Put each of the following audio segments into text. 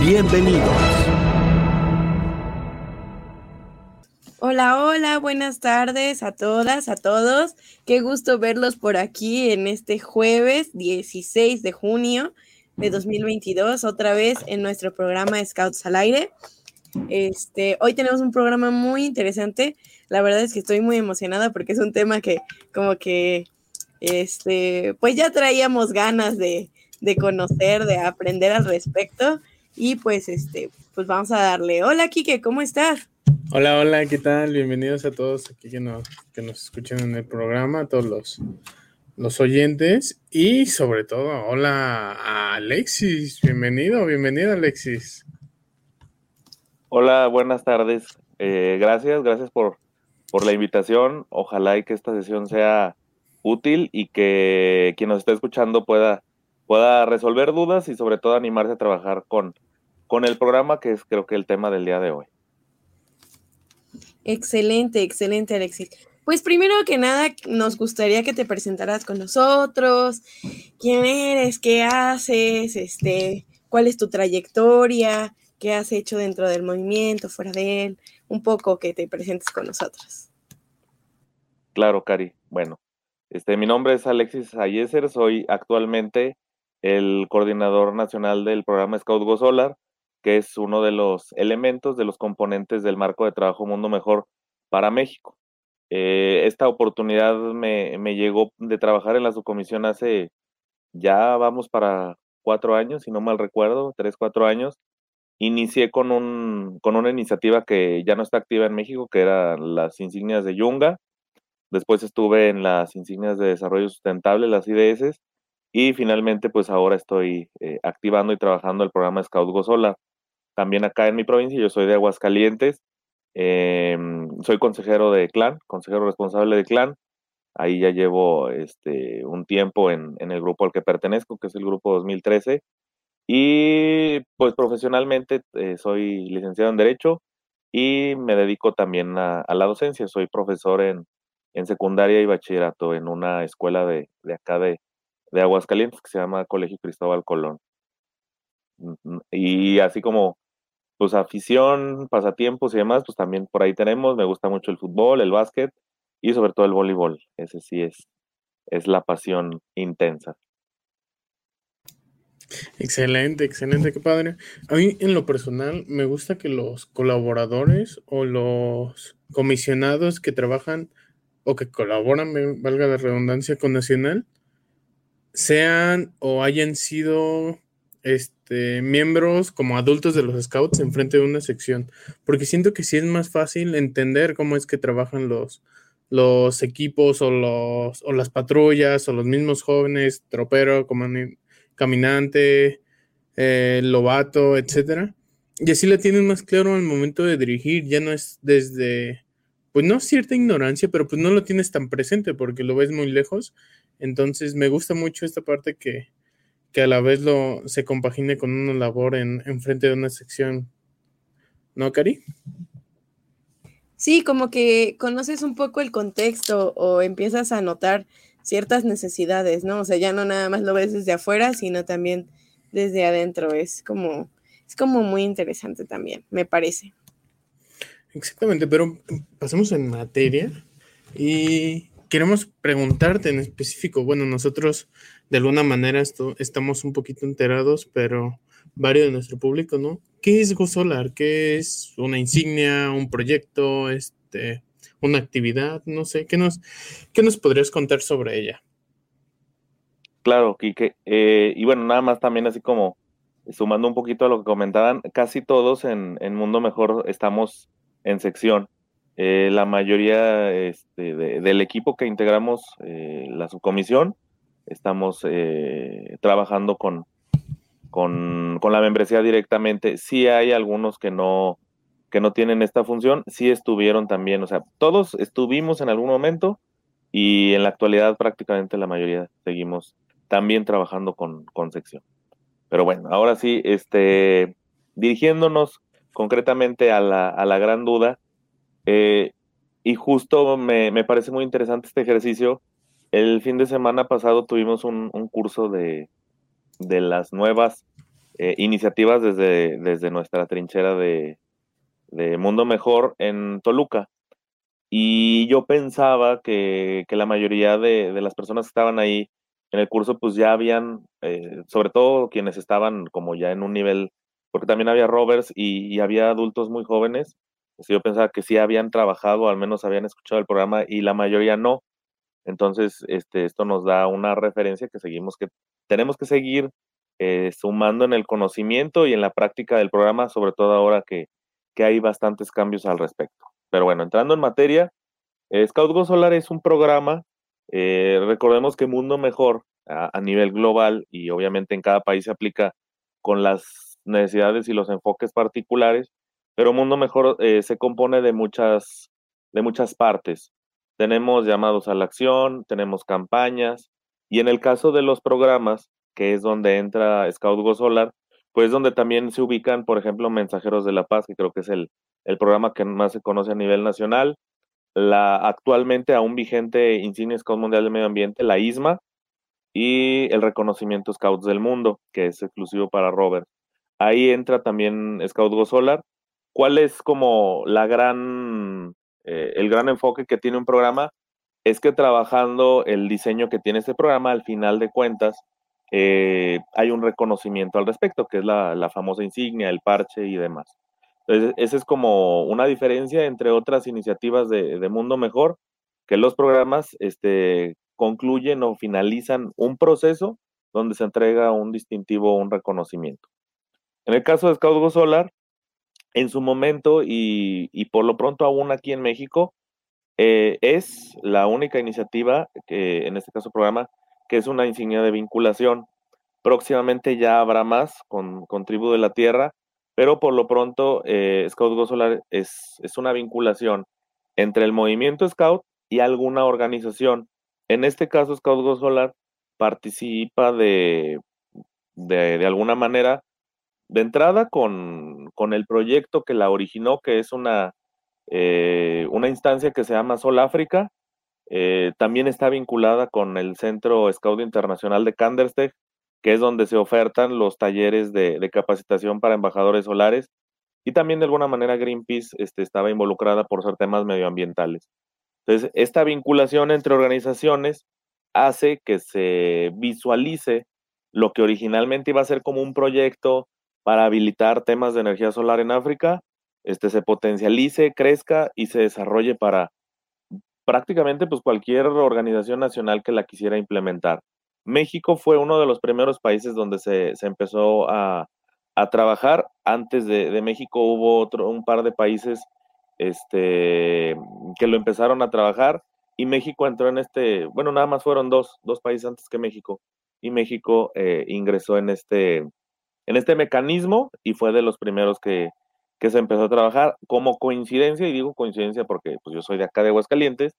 Bienvenidos. Hola, hola, buenas tardes a todas, a todos. Qué gusto verlos por aquí en este jueves 16 de junio de 2022, otra vez en nuestro programa Scouts al aire. Este, hoy tenemos un programa muy interesante. La verdad es que estoy muy emocionada porque es un tema que como que este, pues ya traíamos ganas de, de conocer, de aprender al respecto. Y pues este, pues vamos a darle. Hola Kike, ¿cómo estás? Hola, hola, ¿qué tal? Bienvenidos a todos aquí que nos, que nos escuchan en el programa, a todos los, los oyentes y sobre todo, hola a Alexis, bienvenido, bienvenido Alexis. Hola, buenas tardes. Eh, gracias, gracias por, por la invitación. Ojalá y que esta sesión sea útil y que quien nos esté escuchando pueda pueda resolver dudas y sobre todo animarse a trabajar con, con el programa, que es creo que el tema del día de hoy. Excelente, excelente, Alexis. Pues primero que nada, nos gustaría que te presentaras con nosotros, quién eres, qué haces, este, cuál es tu trayectoria, qué has hecho dentro del movimiento, fuera de él, un poco que te presentes con nosotros. Claro, Cari. Bueno, este, mi nombre es Alexis Ayeser, soy actualmente el coordinador nacional del programa Scout Go Solar, que es uno de los elementos, de los componentes del marco de trabajo Mundo Mejor para México. Eh, esta oportunidad me, me, llegó de trabajar en la subcomisión hace ya vamos para cuatro años, si no mal recuerdo, tres, cuatro años. Inicié con, un, con una iniciativa que ya no está activa en México, que era las insignias de Yunga. Después estuve en las insignias de desarrollo sustentable, las IDS, y finalmente, pues ahora estoy eh, activando y trabajando el programa Scout Go Solar. También acá en mi provincia, yo soy de Aguascalientes, eh, soy consejero de clan, consejero responsable de clan. Ahí ya llevo este, un tiempo en, en, el grupo al que pertenezco, que es el grupo 2013. Y pues profesionalmente eh, soy licenciado en Derecho y me dedico también a, a la docencia. Soy profesor en, en, secundaria y bachillerato en una escuela de, de acá de, de Aguascalientes que se llama Colegio Cristóbal Colón. Y así como pues afición, pasatiempos y demás, pues también por ahí tenemos, me gusta mucho el fútbol, el básquet y sobre todo el voleibol. Ese sí es, es la pasión intensa. Excelente, excelente, qué padre. A mí en lo personal me gusta que los colaboradores o los comisionados que trabajan o que colaboran, valga la redundancia, con Nacional, sean o hayan sido este, miembros como adultos de los scouts enfrente de una sección, porque siento que sí es más fácil entender cómo es que trabajan los, los equipos o, los, o las patrullas o los mismos jóvenes, tropero, caminante, eh, lobato, etcétera. Y así la tienen más claro al momento de dirigir, ya no es desde, pues no cierta ignorancia, pero pues no lo tienes tan presente porque lo ves muy lejos entonces me gusta mucho esta parte que, que a la vez lo se compagine con una labor en, en frente de una sección. ¿No, Cari? Sí, como que conoces un poco el contexto o empiezas a notar ciertas necesidades, ¿no? O sea, ya no nada más lo ves desde afuera, sino también desde adentro. Es como, es como muy interesante también, me parece. Exactamente, pero pasemos en materia y queremos preguntarte en específico, bueno, nosotros de alguna manera esto, estamos un poquito enterados, pero varios de nuestro público, ¿no? ¿Qué es GoSolar? ¿Qué es una insignia, un proyecto, este, una actividad? No sé, ¿qué nos, qué nos podrías contar sobre ella? Claro, Kike. Eh, y bueno, nada más también así como sumando un poquito a lo que comentaban, casi todos en Mundo Mejor estamos en sección. Eh, la mayoría este, de, del equipo que integramos eh, la subcomisión estamos eh, trabajando con, con, con la membresía directamente. Sí hay algunos que no, que no tienen esta función, sí estuvieron también, o sea, todos estuvimos en algún momento y en la actualidad prácticamente la mayoría seguimos también trabajando con, con sección. Pero bueno, ahora sí, este, dirigiéndonos concretamente a la, a la gran duda, eh, y justo me, me, parece muy interesante este ejercicio. El fin de semana pasado tuvimos un, un curso de, de, las nuevas eh, iniciativas desde, desde nuestra trinchera de, de Mundo Mejor en Toluca. Y yo pensaba que, que la mayoría de, de, las personas que estaban ahí en el curso, pues ya habían, eh, sobre todo quienes estaban como ya en un nivel, porque también había rovers y, y había adultos muy jóvenes, pues yo pensaba que sí habían trabajado, al menos habían escuchado el programa y la mayoría no. Entonces, este, esto nos da una referencia que seguimos, que tenemos que seguir eh, sumando en el conocimiento y en la práctica del programa, sobre todo ahora que, que hay bastantes cambios al respecto. Pero bueno, entrando en materia, eh, Scout Go Solar es un programa eh, recordemos que Mundo Mejor a, a, nivel global y obviamente en cada país se aplica con las necesidades y los enfoques particulares, pero Mundo Mejor eh, se compone de muchas, de muchas partes. Tenemos llamados a la acción, tenemos campañas y en el caso de los programas, que es donde entra Scout Go Solar, pues donde también se ubican, por ejemplo, Mensajeros de la Paz, que creo que es el, el programa que más se conoce a nivel nacional, la actualmente aún vigente Insignia Scout Mundial del Medio Ambiente, la ISMA, y el reconocimiento Scouts del Mundo, que es exclusivo para Robert. Ahí entra también Scout Go Solar. ¿Cuál es como la gran, eh, el gran enfoque que tiene un programa? Es que trabajando el diseño que tiene este programa, al final de cuentas, eh, hay un reconocimiento al respecto, que es la, la famosa insignia, el parche y demás. Entonces, esa es como una diferencia entre otras iniciativas de, de, Mundo Mejor, que los programas este, concluyen o finalizan un proceso donde se entrega un distintivo un reconocimiento. En el caso de Scout Go Solar, en su momento y, y, por lo pronto aún aquí en México, eh, es la única iniciativa, que en este caso programa, que es una insignia de vinculación. Próximamente ya habrá más con, con Tribu de la Tierra, pero por lo pronto eh, Scout Go Solar es, es, una vinculación entre el movimiento Scout y alguna organización. En este caso, Scout Go Solar participa de, de, de alguna manera, de entrada con, con, el proyecto que la originó, que es una, eh, una instancia que se llama Sol África. Eh, también está vinculada con el Centro Scout Internacional de Kandersteg, que es donde se ofertan los talleres de, de, capacitación para embajadores solares. Y también de alguna manera Greenpeace este, estaba involucrada por ser temas medioambientales. Entonces, esta vinculación entre organizaciones hace que se visualice lo que originalmente iba a ser como un proyecto para habilitar temas de energía solar en África, este, se potencialice, crezca y se desarrolle para prácticamente pues, cualquier organización nacional que la quisiera implementar. México fue uno de los primeros países donde se, se empezó a, a, trabajar. Antes de, México hubo otro, un par de países este, que lo empezaron a trabajar y México entró en este, bueno, nada más fueron dos, dos países antes que México y México eh, ingresó en este, en este mecanismo y fue de los primeros que, que se empezó a trabajar como coincidencia, y digo coincidencia porque pues, yo soy de acá de Aguascalientes,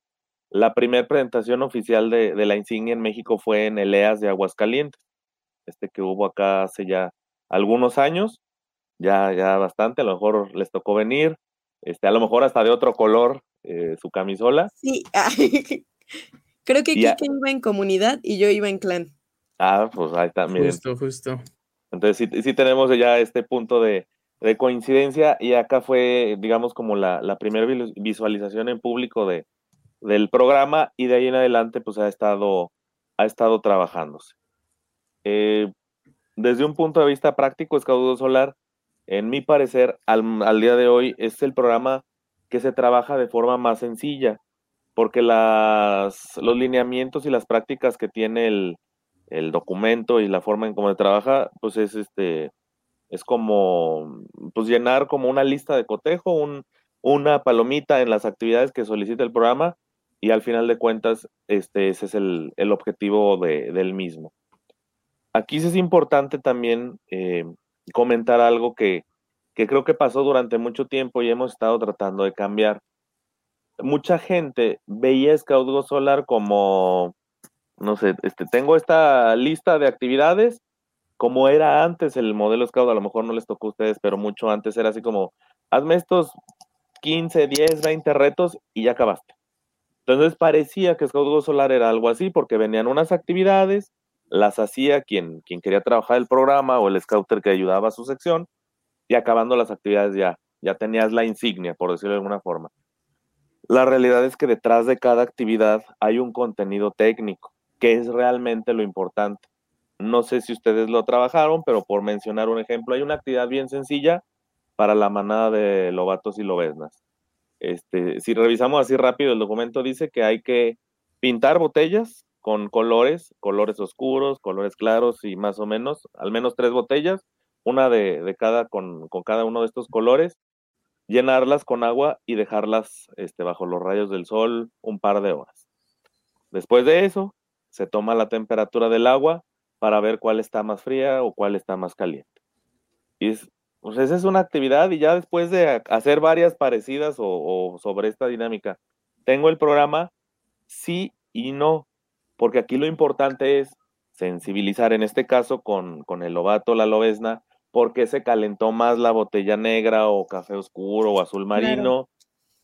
la primera presentación oficial de, de, la insignia en México fue en el EAS de Aguascalientes, este que hubo acá hace ya algunos años, ya, ya bastante, a lo mejor les tocó venir, este, a lo mejor hasta de otro color eh, su camisola. Sí, creo que Kike iba en comunidad y yo iba en clan. Ah, pues ahí está, miren. Justo, justo. Entonces sí, sí tenemos ya este punto de, de, coincidencia y acá fue, digamos, como la, la primera visualización en público de, del programa y de ahí en adelante pues ha estado, ha estado trabajándose. Eh, desde un punto de vista práctico, Escaudo Solar, en mi parecer, al, al, día de hoy es el programa que se trabaja de forma más sencilla, porque las, los lineamientos y las prácticas que tiene el, el documento y la forma en cómo se trabaja, pues es este, es como, pues llenar como una lista de cotejo, un, una palomita en las actividades que solicita el programa y al final de cuentas este, ese es el, el objetivo de, del mismo. aquí es importante también eh, comentar algo que, que creo que pasó durante mucho tiempo y hemos estado tratando de cambiar. Mucha gente veía Scout Solar como, no sé, este, tengo esta lista de actividades, como era antes el modelo Scout, a lo mejor no les tocó a ustedes, pero mucho antes era así como, hazme estos 15, 10, 20 retos y ya acabaste. Entonces parecía que Scout Go Solar era algo así, porque venían unas actividades, las hacía quien, quien quería trabajar el programa o el scouter que ayudaba a su sección, y acabando las actividades ya, ya tenías la insignia, por decirlo de alguna forma. La realidad es que detrás de cada actividad hay un contenido técnico, que es realmente lo importante. No sé si ustedes lo trabajaron, pero por mencionar un ejemplo, hay una actividad bien sencilla para la manada de lobatos y lobesnas. Este, si revisamos así rápido, el documento dice que hay que pintar botellas con colores, colores oscuros, colores claros y más o menos, al menos tres botellas, una de, cada con, cada uno de estos colores, llenarlas con agua y dejarlas este, bajo los rayos del sol un par de horas. Después de eso, se toma la temperatura del agua para ver cuál está más fría o cuál está más caliente. Y es, pues esa es una actividad y ya después de hacer varias parecidas o, o sobre esta dinámica, tengo el programa sí y no, porque aquí lo importante es sensibilizar, en este caso con, con el lobato, la lobesna, por qué se calentó más la botella negra o café oscuro o azul marino,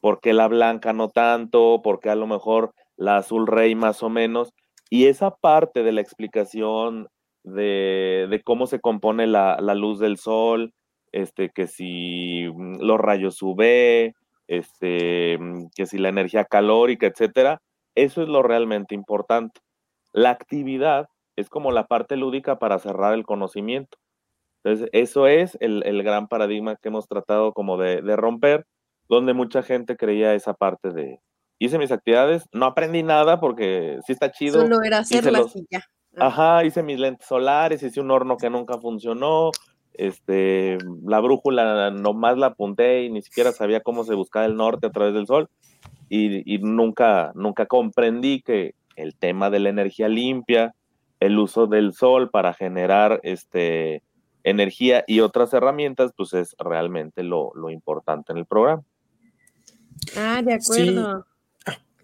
por qué la blanca no tanto, por qué a lo mejor la azul rey más o menos. Y esa parte de la explicación de, cómo se compone la, luz del sol, este, que si mm, los rayos UV, este, mm, que si la energía calórica, etcétera, eso es lo realmente importante. La actividad es como la parte lúdica para cerrar el conocimiento. Entonces, eso es el, gran paradigma que hemos tratado como de, romper, donde mucha gente creía esa parte de, hice mis actividades, no aprendí nada porque sí está chido. Solo era hacerlas y ya. Ajá, hice mis lentes solares, hice un horno que nunca funcionó, este, la brújula nomás la apunté y ni siquiera sabía cómo se buscaba el norte a través del sol y, y nunca, nunca comprendí que el tema de la energía limpia, el uso del sol para generar este, energía y otras herramientas, pues es realmente lo, importante en el programa. Ah, de acuerdo.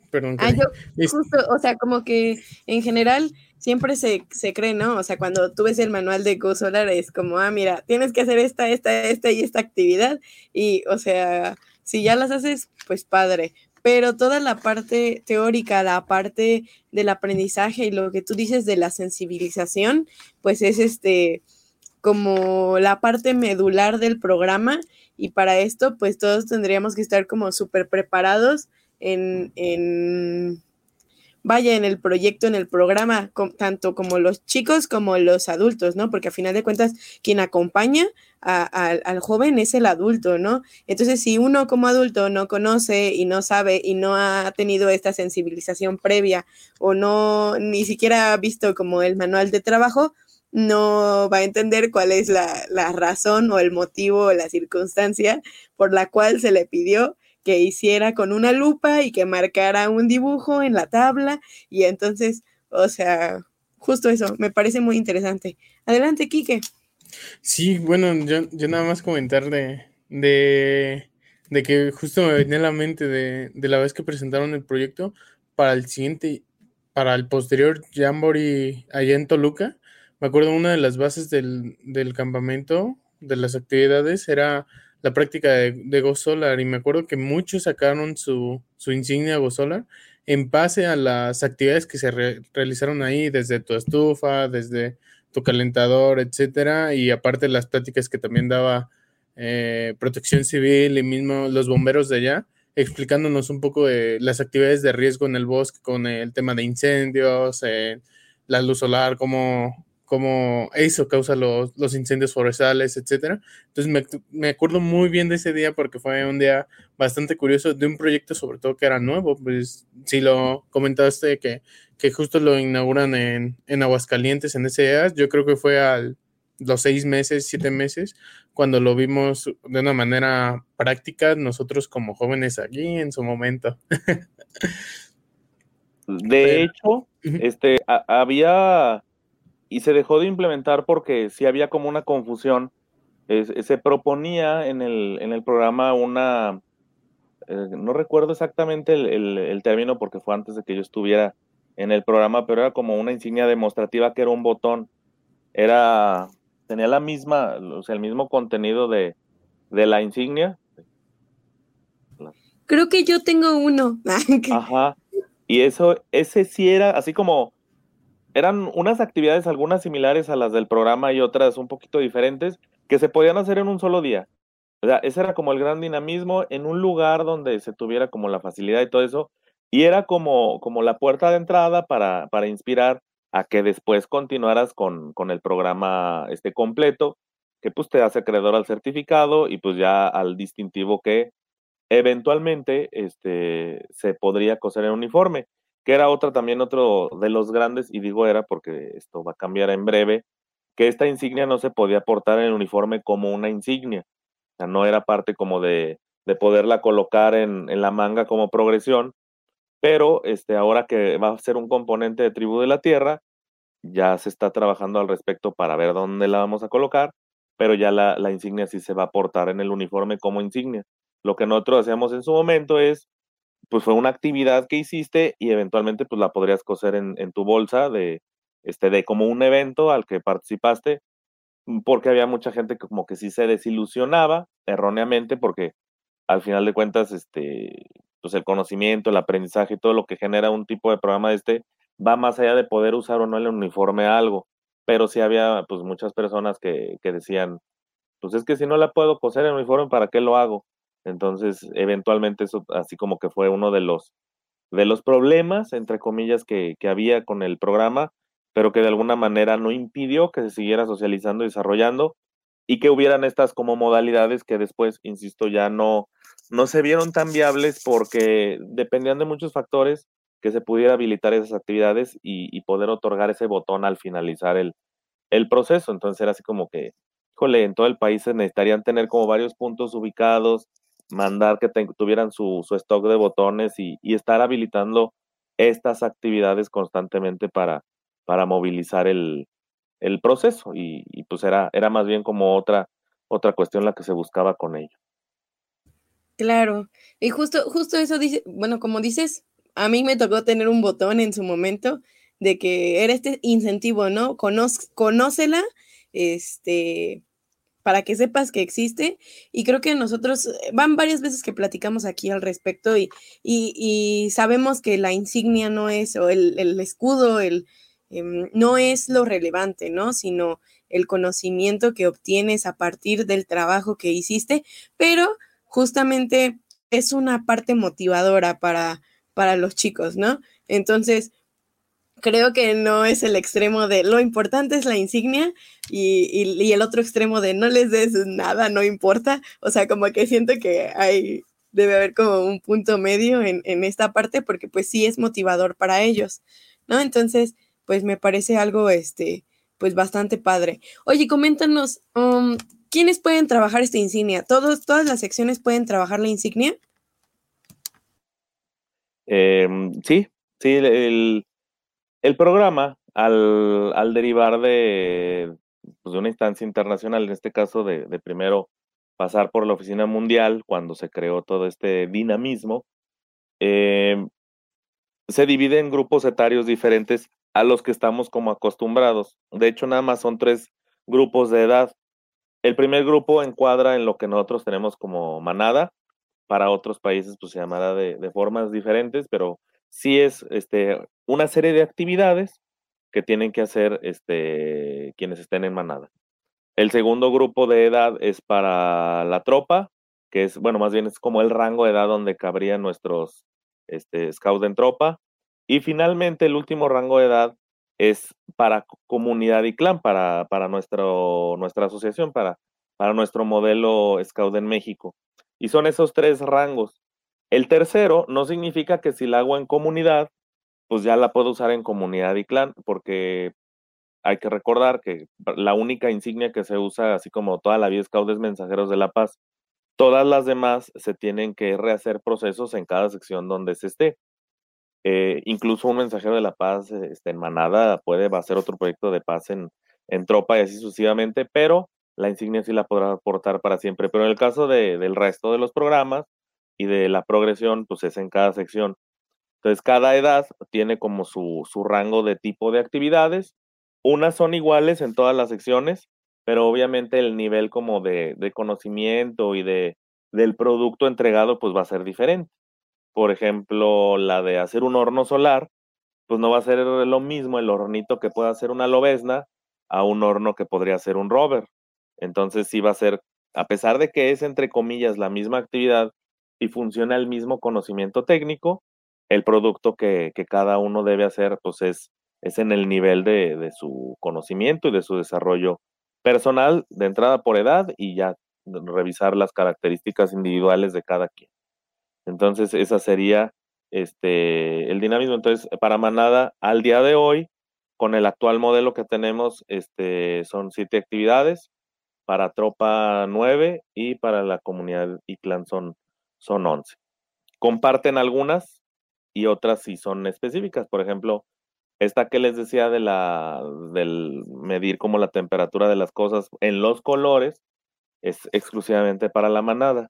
Perdón. Ah, yo justo, o sea, como que en general siempre se, cree, ¿no? O sea, cuando tú ves el manual de Go Solar es como, ah, mira, tienes que hacer esta, esta, esta y esta actividad. Y, o sea, si ya las haces, pues padre. Pero toda la parte teórica, la parte del aprendizaje y lo que tú dices de la sensibilización, pues es este, como la parte medular del programa y para esto pues todos tendríamos que estar como súper preparados en, en, vaya, en el proyecto, en el programa, tanto como los chicos como los adultos, ¿no? Porque a final de cuentas quien acompaña al joven es el adulto, ¿no? Entonces si uno como adulto no conoce y no sabe y no ha tenido esta sensibilización previa o no ni siquiera ha visto como el manual de trabajo, no va a entender cuál es la, razón o el motivo o la circunstancia por la cual se le pidió que hiciera con una lupa y que marcara un dibujo en la tabla. Y entonces, o sea, justo eso, me parece muy interesante. Adelante, Quique. Sí, bueno, yo, nada más comentar de, de, que justo me venía a la mente de, de la vez que presentaron el proyecto para el siguiente, para el posterior Jamboree allá en Toluca me acuerdo una de las bases del, campamento, de las actividades, era la práctica de, de Go Solar. Y me acuerdo que muchos sacaron su, insignia Go Solar en base a las actividades que se realizaron ahí, desde tu estufa, desde tu calentador, etcétera, y aparte las pláticas que también daba eh, Protección Civil y mismo los bomberos de allá, explicándonos un poco de las actividades de riesgo en el bosque con el tema de incendios, eh, la luz solar, cómo, cómo eso causa los, los incendios forestales, etcétera. Entonces me, me, acuerdo muy bien de ese día porque fue un día bastante curioso de un proyecto sobre todo que era nuevo, pues si lo comentaste que, que justo lo inauguran en, en Aguascalientes en ese día, yo creo que fue a los seis meses, siete meses, cuando lo vimos de una manera práctica nosotros como jóvenes aquí en su momento. De hecho, este, había y se dejó de implementar porque sí había como una confusión. se proponía en el, en el programa una, eh, no recuerdo exactamente el, el, término porque fue antes de que yo estuviera en el programa, pero era como una insignia demostrativa que era un botón. Era, tenía la misma, o sea, el mismo contenido de, de la insignia. Creo que yo tengo uno. Ajá. Y eso, ese sí era así como eran unas actividades, algunas similares a las del programa y otras un poquito diferentes, que se podían hacer en un solo día. O sea, ese era como el gran dinamismo en un lugar donde se tuviera como la facilidad y todo eso, y era como, como la puerta de entrada para, para inspirar a que después continuaras con, con el programa este completo, que pues te hace acreedor al certificado y pues ya al distintivo que eventualmente este, se podría coser en uniforme que era otra también otro de los grandes, y digo era porque esto va a cambiar en breve, que esta insignia no se podía portar en el uniforme como una insignia, o sea, no era parte como de, de poderla colocar en, en, la manga como progresión, pero este, ahora que va a ser un componente de Tribu de la Tierra, ya se está trabajando al respecto para ver dónde la vamos a colocar, pero ya la, la insignia sí se va a portar en el uniforme como insignia. Lo que nosotros hacíamos en su momento es pues fue una actividad que hiciste y eventualmente pues la podrías coser en, en, tu bolsa de, este, de como un evento al que participaste, mm, porque había mucha gente que como que sí se desilusionaba erróneamente porque al final de cuentas, este, pues el conocimiento, el aprendizaje y todo lo que genera un tipo de programa de este va más allá de poder usar o no el uniforme a algo, pero sí había pues muchas personas que, que decían, pues es que si no la puedo coser en uniforme, ¿para qué lo hago? Entonces, eventualmente eso así como que fue uno de los, de los problemas, entre comillas, que, que había con el programa, pero que de alguna manera no impidió que se siguiera socializando y desarrollando y que hubieran estas como modalidades que después, insisto, ya no, no se vieron tan viables porque dependían de muchos factores que se pudiera habilitar esas actividades y, y poder otorgar ese botón al finalizar el, el proceso. Entonces era así como que, híjole, en todo el país se necesitarían tener como varios puntos ubicados, mandar que tuvieran su, su, stock de botones y, y, estar habilitando estas actividades constantemente para, para movilizar el, el proceso y, pues era, era más bien como otra, otra cuestión la que se buscaba con ello. Claro, y justo, justo eso dice, bueno, como dices, a mí me tocó tener un botón en su momento de que era este incentivo, ¿no? Conoz, conócela, este, para que sepas que existe. Y creo que nosotros, eh, van varias veces que platicamos aquí al respecto y, y, sabemos que la insignia no es, o el, el escudo, el, eh, no es lo relevante, ¿no? Sino el conocimiento que obtienes a partir del trabajo que hiciste, pero justamente es una parte motivadora para, para los chicos, ¿no? Entonces, creo que no es el extremo de lo importante es la insignia y, y, el otro extremo de no les des nada, no importa. O sea, como que siento que hay, debe haber como un punto medio en, en esta parte porque pues sí es motivador para ellos, ¿no? Entonces, pues me parece algo, este, pues bastante padre. Oye, coméntanos, um, ¿quiénes pueden trabajar esta insignia? ¿Todos, ¿Todas las secciones pueden trabajar la insignia? Eh, sí, sí, el, programa, al, derivar de, pues, de, una instancia internacional, en este caso de, primero pasar por la Oficina Mundial, cuando se creó todo este dinamismo, eh, se divide en grupos etarios diferentes a los que estamos como acostumbrados. De hecho, nada más son tres grupos de edad. El primer grupo encuadra en lo que nosotros tenemos como manada, para otros países pues se llamará de, de formas diferentes, pero sí es este, una serie de actividades que tienen que hacer este, quienes estén en manada. El segundo grupo de edad es para la tropa, que es, bueno, más bien es como el rango de edad donde cabrían nuestros este, scouts en tropa. Y finalmente el último rango de edad es para comunidad y clan, para, para nuestro, nuestra asociación, para, para nuestro modelo Scout en México. Y son esos tres rangos. El tercero no significa que si la hago en comunidad, pues ya la puedo usar en comunidad y clan, porque hay que recordar que la única insignia que se usa, así como toda la vida Scout es Mensajeros de la Paz, todas las demás se tienen que rehacer procesos en cada sección donde se esté. Eh, incluso un mensajero de la paz este, en manada puede hacer otro proyecto de paz en, en tropa y así sucesivamente, pero la insignia sí la podrá aportar para siempre. Pero en el caso de, del resto de los programas y de la progresión, pues es en cada sección. Entonces, cada edad tiene como su, su rango de tipo de actividades. Unas son iguales en todas las secciones, pero obviamente el nivel como de, de conocimiento y de, del producto entregado, pues va a ser diferente por ejemplo, la de hacer un horno solar, pues no va a ser lo mismo el hornito que pueda hacer una lobesna a un horno que podría ser un rover. Entonces sí va a ser, a pesar de que es entre comillas la misma actividad y funciona el mismo conocimiento técnico, el producto que, cada uno debe hacer pues es, en el nivel de, de su conocimiento y de su desarrollo personal de entrada por edad y ya revisar las características individuales de cada quien. Entonces, esa sería este, el dinamismo. Entonces, para Manada, al día de hoy, con el actual modelo que tenemos, este, son siete actividades, para Tropa nueve y para la comunidad y clan son, son once. Comparten algunas y otras sí son específicas. Por ejemplo, esta que les decía de la, del medir como la temperatura de las cosas en los colores, es exclusivamente para la manada.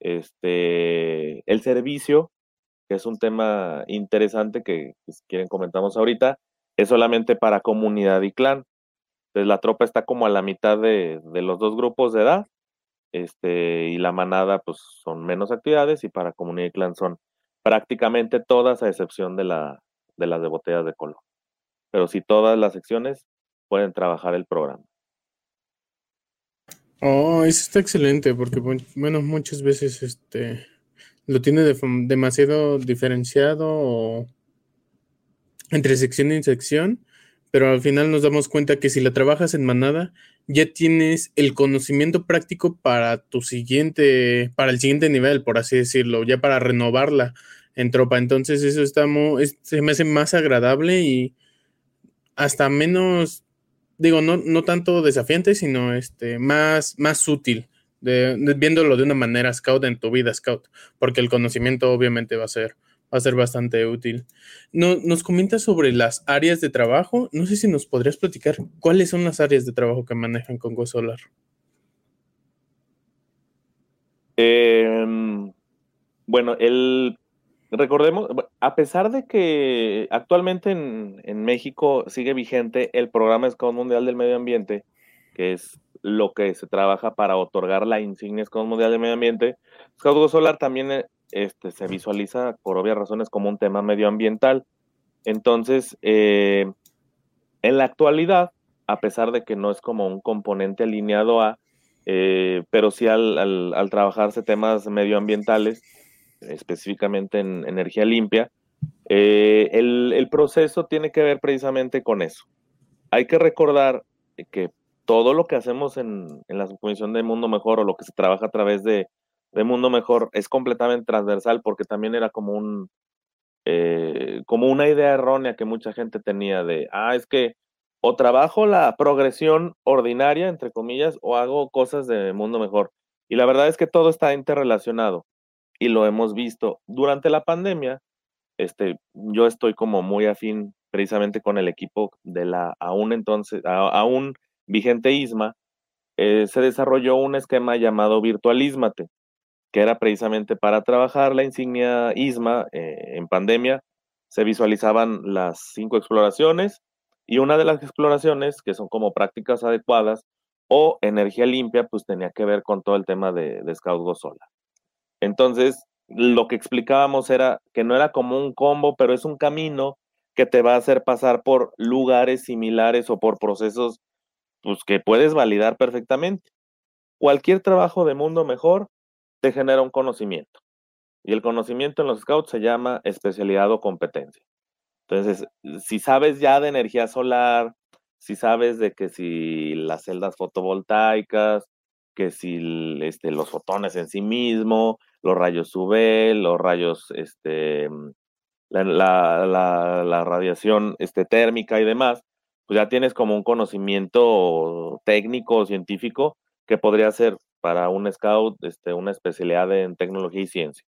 Este, el servicio, que es un tema interesante que si quieren comentamos ahorita, es solamente para comunidad y clan. Entonces la tropa está como a la mitad de, los dos grupos de edad, este, y la manada pues son menos actividades y para comunidad y clan son prácticamente todas a excepción de, la, de las de botellas de color. Pero si todas las secciones pueden trabajar el programa. Oh, eso está excelente, porque bueno, muchas veces este lo tiene demasiado diferenciado entre sección y sección, pero al final nos damos cuenta que si la trabajas en manada, ya tienes el conocimiento práctico para tu siguiente, para el siguiente nivel, por así decirlo, ya para renovarla en tropa. Entonces eso está muy, se me hace más agradable y hasta menos digo, no, no tanto desafiante, sino este, más, más útil, de, viéndolo de una manera scout en tu vida scout, porque el conocimiento obviamente va a ser, va a ser bastante útil. No, nos comentas sobre las áreas de trabajo. No sé si nos podrías platicar cuáles son las áreas de trabajo que manejan con Go Solar. Em, bueno, el recordemos, a pesar de que actualmente en, México sigue vigente el programa Scout Mundial del Medio Ambiente, que es lo que se trabaja para otorgar la insignia Scout Mundial del Medio Ambiente, Scout Solar también eh, este, se visualiza por obvias razones como un tema medioambiental. Entonces, eh, en la actualidad, a pesar de que no es como un componente alineado a, eh, pero sí al, al trabajarse temas medioambientales, específicamente en energía limpia, eh, el, proceso tiene que ver precisamente con eso. Hay que recordar que todo lo que hacemos en, la Comisión de Mundo Mejor o lo que se trabaja a través de, Mundo Mejor es completamente transversal porque también era como un eh, como una idea errónea que mucha gente tenía de, ah, es que o trabajo la progresión ordinaria, entre comillas, o hago cosas de Mundo Mejor. Y la verdad es que todo está interrelacionado y lo hemos visto durante la pandemia. Este, yo estoy como muy afín precisamente con el equipo de la aún entonces, aún vigente ISMA, eh, se desarrolló un esquema llamado Virtualísmate, que era precisamente para trabajar la insignia ISMA eh, en pandemia. Se visualizaban las cinco exploraciones y una de las exploraciones, que son como prácticas adecuadas o energía limpia, pues tenía que ver con todo el tema de, de Scout. Entonces, lo que explicábamos era que no era como un combo, pero es un camino que te va a hacer pasar por lugares similares o por procesos pues, que puedes validar perfectamente. Cualquier trabajo de mundo mejor te genera un conocimiento. Y el conocimiento en los scouts se llama especialidad o competencia. Entonces, si sabes ya de energía solar, si sabes de que si las celdas fotovoltaicas, que si este, los fotones en sí mismo, los rayos UV, los rayos, este, mm, la, radiación este, térmica y demás, pues ya tienes como un conocimiento técnico o científico que podría ser para un scout este, una especialidad en tecnología y ciencia.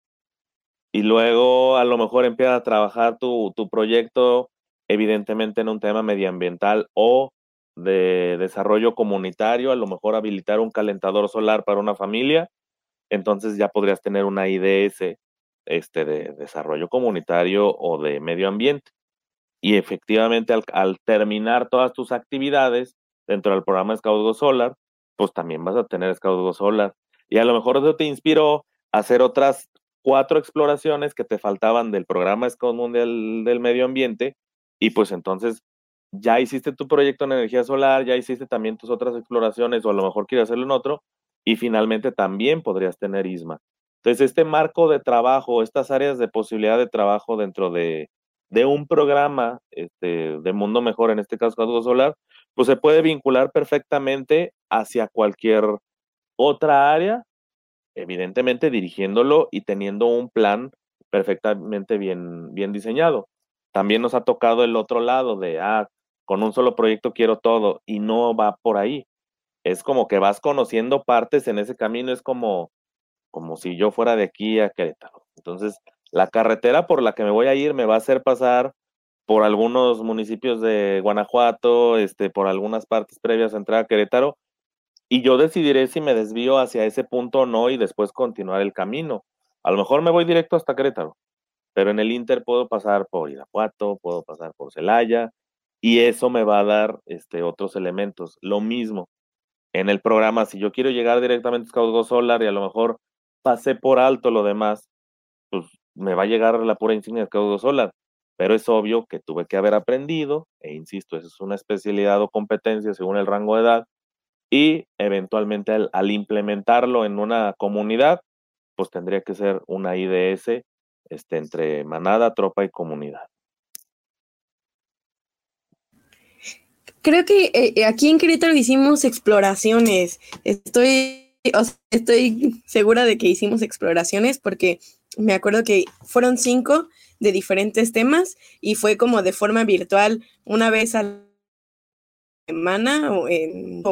y luego a lo mejor empieza a trabajar tu, tu proyecto evidentemente en un tema medioambiental o de desarrollo comunitario, a lo mejor habilitar un calentador solar para una familia, entonces ya podrías tener una IDS este, de desarrollo comunitario o de medio ambiente. Y efectivamente al, terminar todas tus actividades dentro del programa Scout Solar, pues también vas a tener Scout Solar. Y a lo mejor eso te inspiró a hacer otras cuatro exploraciones que te faltaban del programa Scout Mundial del Medio Ambiente. Y pues entonces ya hiciste tu proyecto en energía solar, ya hiciste también tus otras exploraciones o a lo mejor quieres hacerlo en otro y finalmente también podrías tener ISMA. Entonces, este marco de trabajo, estas áreas de posibilidad de trabajo dentro de, un programa este, de Mundo Mejor, en este caso Código Solar, pues se puede vincular perfectamente hacia cualquier otra área, evidentemente dirigiéndolo y teniendo un plan perfectamente bien, bien diseñado. También nos ha tocado el otro lado de, ah, con un solo proyecto quiero todo y no va por ahí. Es como que vas conociendo partes en ese camino, es como, como si yo fuera de aquí a Querétaro. Entonces, la carretera por la que me voy a ir me va a hacer pasar por algunos municipios de Guanajuato, este, por algunas partes previas a entrar a Querétaro, y yo decidiré si me desvío hacia ese punto o no y después continuar el camino. A lo mejor me voy directo hasta Querétaro, pero en el Inter puedo pasar por Irapuato, puedo pasar por Celaya, y eso me va a dar este, otros elementos. Lo mismo en el programa, si yo quiero llegar directamente a Scout Go Solar y a lo mejor pasé por alto lo demás, pues me va a llegar la pura insignia de Scout Solar. Pero es obvio que tuve que haber aprendido, e insisto, eso es una especialidad o competencia según el rango de edad, y eventualmente al, al implementarlo en una comunidad, pues tendría que ser una IDS este, entre manada, tropa y comunidad. Creo que eh, aquí en Querétaro hicimos exploraciones. Estoy, estoy segura de que hicimos exploraciones porque me acuerdo que fueron cinco de diferentes temas y fue como de forma virtual una vez a la semana o,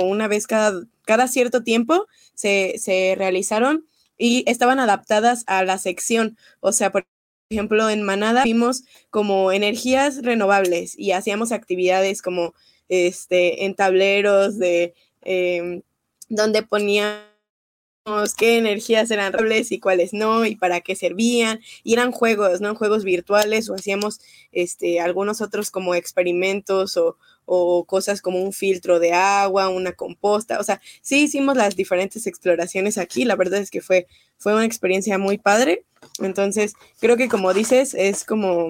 una vez cada, cada cierto tiempo se, se realizaron y estaban adaptadas a la sección. O sea, por ejemplo, en Manada vimos como energías renovables y hacíamos actividades como este, en tableros de em, donde poníamos qué energías eran renovables y cuáles no y para qué servían y eran juegos, ¿no? Juegos virtuales o hacíamos este, algunos otros como experimentos o, o cosas como un filtro de agua, una composta, o sea, sí hicimos las diferentes exploraciones aquí, la verdad es que fue, fue una experiencia muy padre, entonces creo que como dices, es como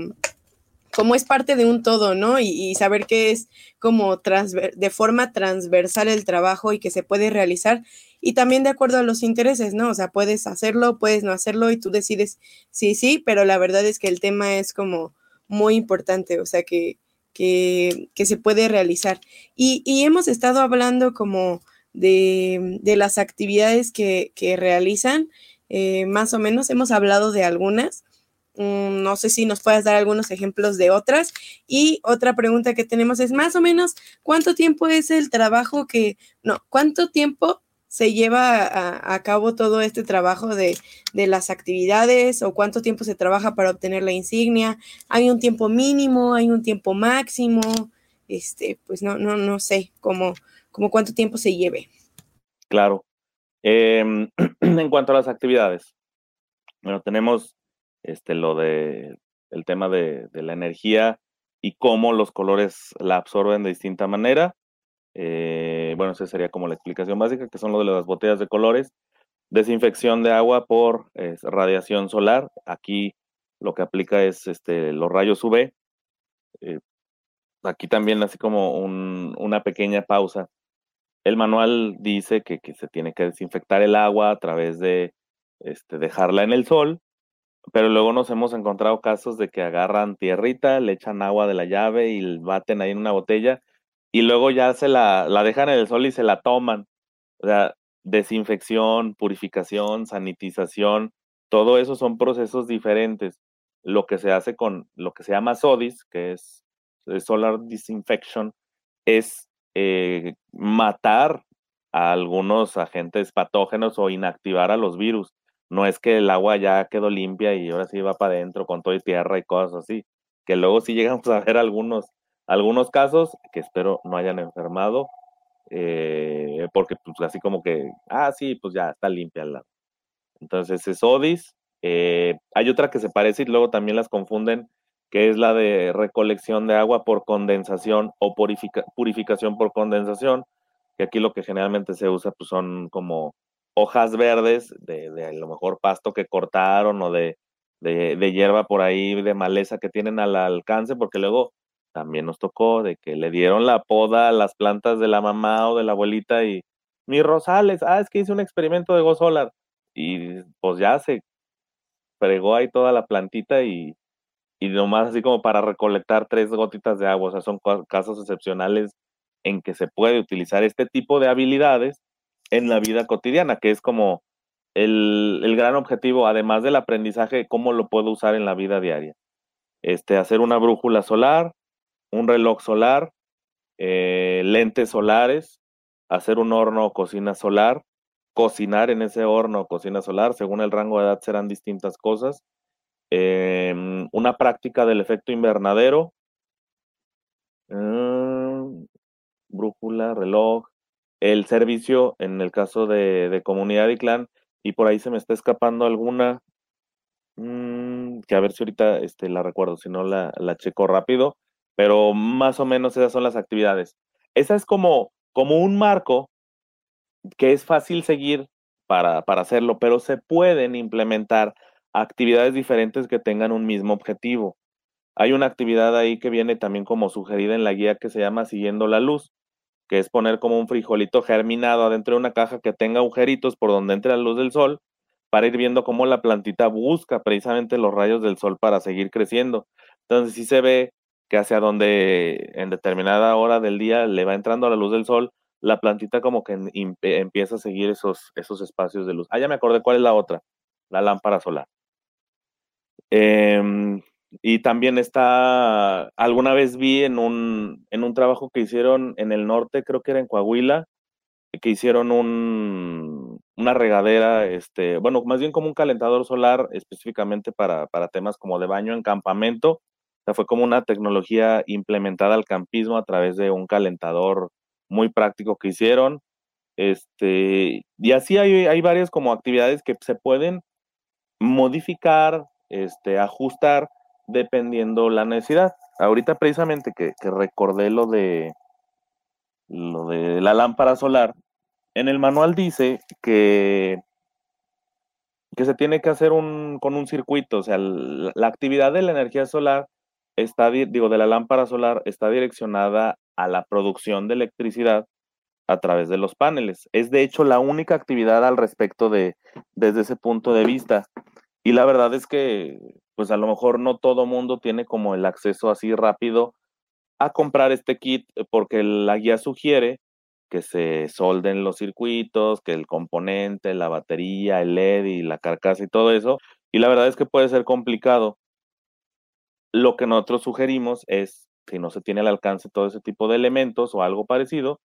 como es parte de un todo, ¿no? Y, saber que es como de forma transversal el trabajo y que se puede realizar y también de acuerdo a los intereses, ¿no? O sea, puedes hacerlo, puedes no hacerlo y tú decides sí, sí, pero la verdad es que el tema es como muy importante, o sea, que, que, se puede realizar. Y, hemos estado hablando como de, las actividades que, realizan, eh, más o menos, hemos hablado de algunas. Mm, no sé si nos puedas dar algunos ejemplos de otras. Y otra pregunta que tenemos es más o menos, ¿cuánto tiempo es el trabajo que, no, cuánto tiempo se lleva a, cabo todo este trabajo de, las actividades o cuánto tiempo se trabaja para obtener la insignia? ¿Hay un tiempo mínimo? ¿Hay un tiempo máximo? Este, pues no, no, no sé cómo, cómo cuánto tiempo se lleve. Claro. Em, en cuanto a las actividades, bueno, tenemos este, lo de el tema de, la energía y cómo los colores la absorben de distinta manera. Eh, bueno, esa sería como la explicación básica, que son lo de las botellas de colores. Desinfección de agua por radiación solar. Aquí lo que aplica es este, los rayos UV. Eh, aquí también así como una pequeña pausa. El manual dice que, se tiene que desinfectar el agua a través de este, dejarla en el sol pero luego nos hemos encontrado casos de que agarran tierrita, le echan agua de la llave y baten ahí en una botella y luego ya se la, dejan en el sol y se la toman. O sea, desinfección, purificación, sanitización, todo eso son procesos diferentes. Lo que se hace con lo que se llama SODIS, que es Solar Disinfection, es eh, matar a algunos agentes patógenos o inactivar a los virus no es que el agua ya quedó limpia y ahora sí va para adentro con todo y tierra y cosas así, que luego sí llegamos a ver algunos, algunos casos que espero no hayan enfermado, eh, porque pues así como que, ah, sí, pues ya está limpia el agua. Entonces es ODIS. Eh, hay otra que se parece y luego también las confunden, que es la de recolección de agua por condensación o purificación por condensación, que aquí lo que generalmente se usa pues son como hojas verdes de, a lo mejor pasto que cortaron o de, de, hierba por ahí, de maleza que tienen al alcance, porque luego también nos tocó de que le dieron la poda a las plantas de la mamá o de la abuelita y mi rosales, ah, es que hice un experimento de Go Solar y pues ya se fregó ahí toda la plantita y, y nomás así como para recolectar tres gotitas de agua, o sea, son casos excepcionales en que se puede utilizar este tipo de habilidades en la vida cotidiana, que es como el, el, gran objetivo, además del aprendizaje, cómo lo puedo usar en la vida diaria. Este, hacer una brújula solar, un reloj solar, eh, lentes solares, hacer un horno o cocina solar, cocinar en ese horno o cocina solar, según el rango de edad serán distintas cosas. Eh, una práctica del efecto invernadero, eh, brújula, reloj, el servicio en el caso de, de, comunidad y clan, y por ahí se me está escapando alguna, mmm, que a ver si ahorita este, la recuerdo, si no la, la checo rápido, pero más o menos esas son las actividades. Esa es como, como un marco que es fácil seguir para, para hacerlo, pero se pueden implementar actividades diferentes que tengan un mismo objetivo. Hay una actividad ahí que viene también como sugerida en la guía que se llama Siguiendo la Luz, que es poner como un frijolito germinado adentro de una caja que tenga agujeritos por donde entre la luz del sol para ir viendo cómo la plantita busca precisamente los rayos del sol para seguir creciendo. Entonces sí se ve que hacia donde en determinada hora del día le va entrando la luz del sol, la plantita como que empieza a seguir esos, esos espacios de luz. Ah, ya me acordé cuál es la otra, la lámpara solar. Eh, y también está, alguna vez vi en un, en un trabajo que hicieron en el norte, creo que era en Coahuila, que hicieron un, una regadera, este, bueno, más bien como un calentador solar específicamente para, para temas como de baño en campamento. O sea, fue como una tecnología implementada al campismo a través de un calentador muy práctico que hicieron. Este, y así hay, hay varias como actividades que se pueden modificar, este, ajustar dependiendo la necesidad. Ahorita precisamente que, que recordé lo de lo de la lámpara solar, en el manual dice que, que se tiene que hacer un, con un circuito, o sea, la, actividad de la energía solar está, digo, de la lámpara solar está direccionada a la producción de electricidad a través de los paneles. Es de hecho la única actividad al respecto de, desde ese punto de vista. Y la verdad es que, pues a lo mejor no todo mundo tiene como el acceso así rápido a comprar este kit eh, porque la guía sugiere que se solden los circuitos, que el componente, la batería, el LED y la carcasa y todo eso. Y la verdad es que puede ser complicado. Lo que nosotros sugerimos es, si no se tiene al alcance todo ese tipo de elementos o algo parecido,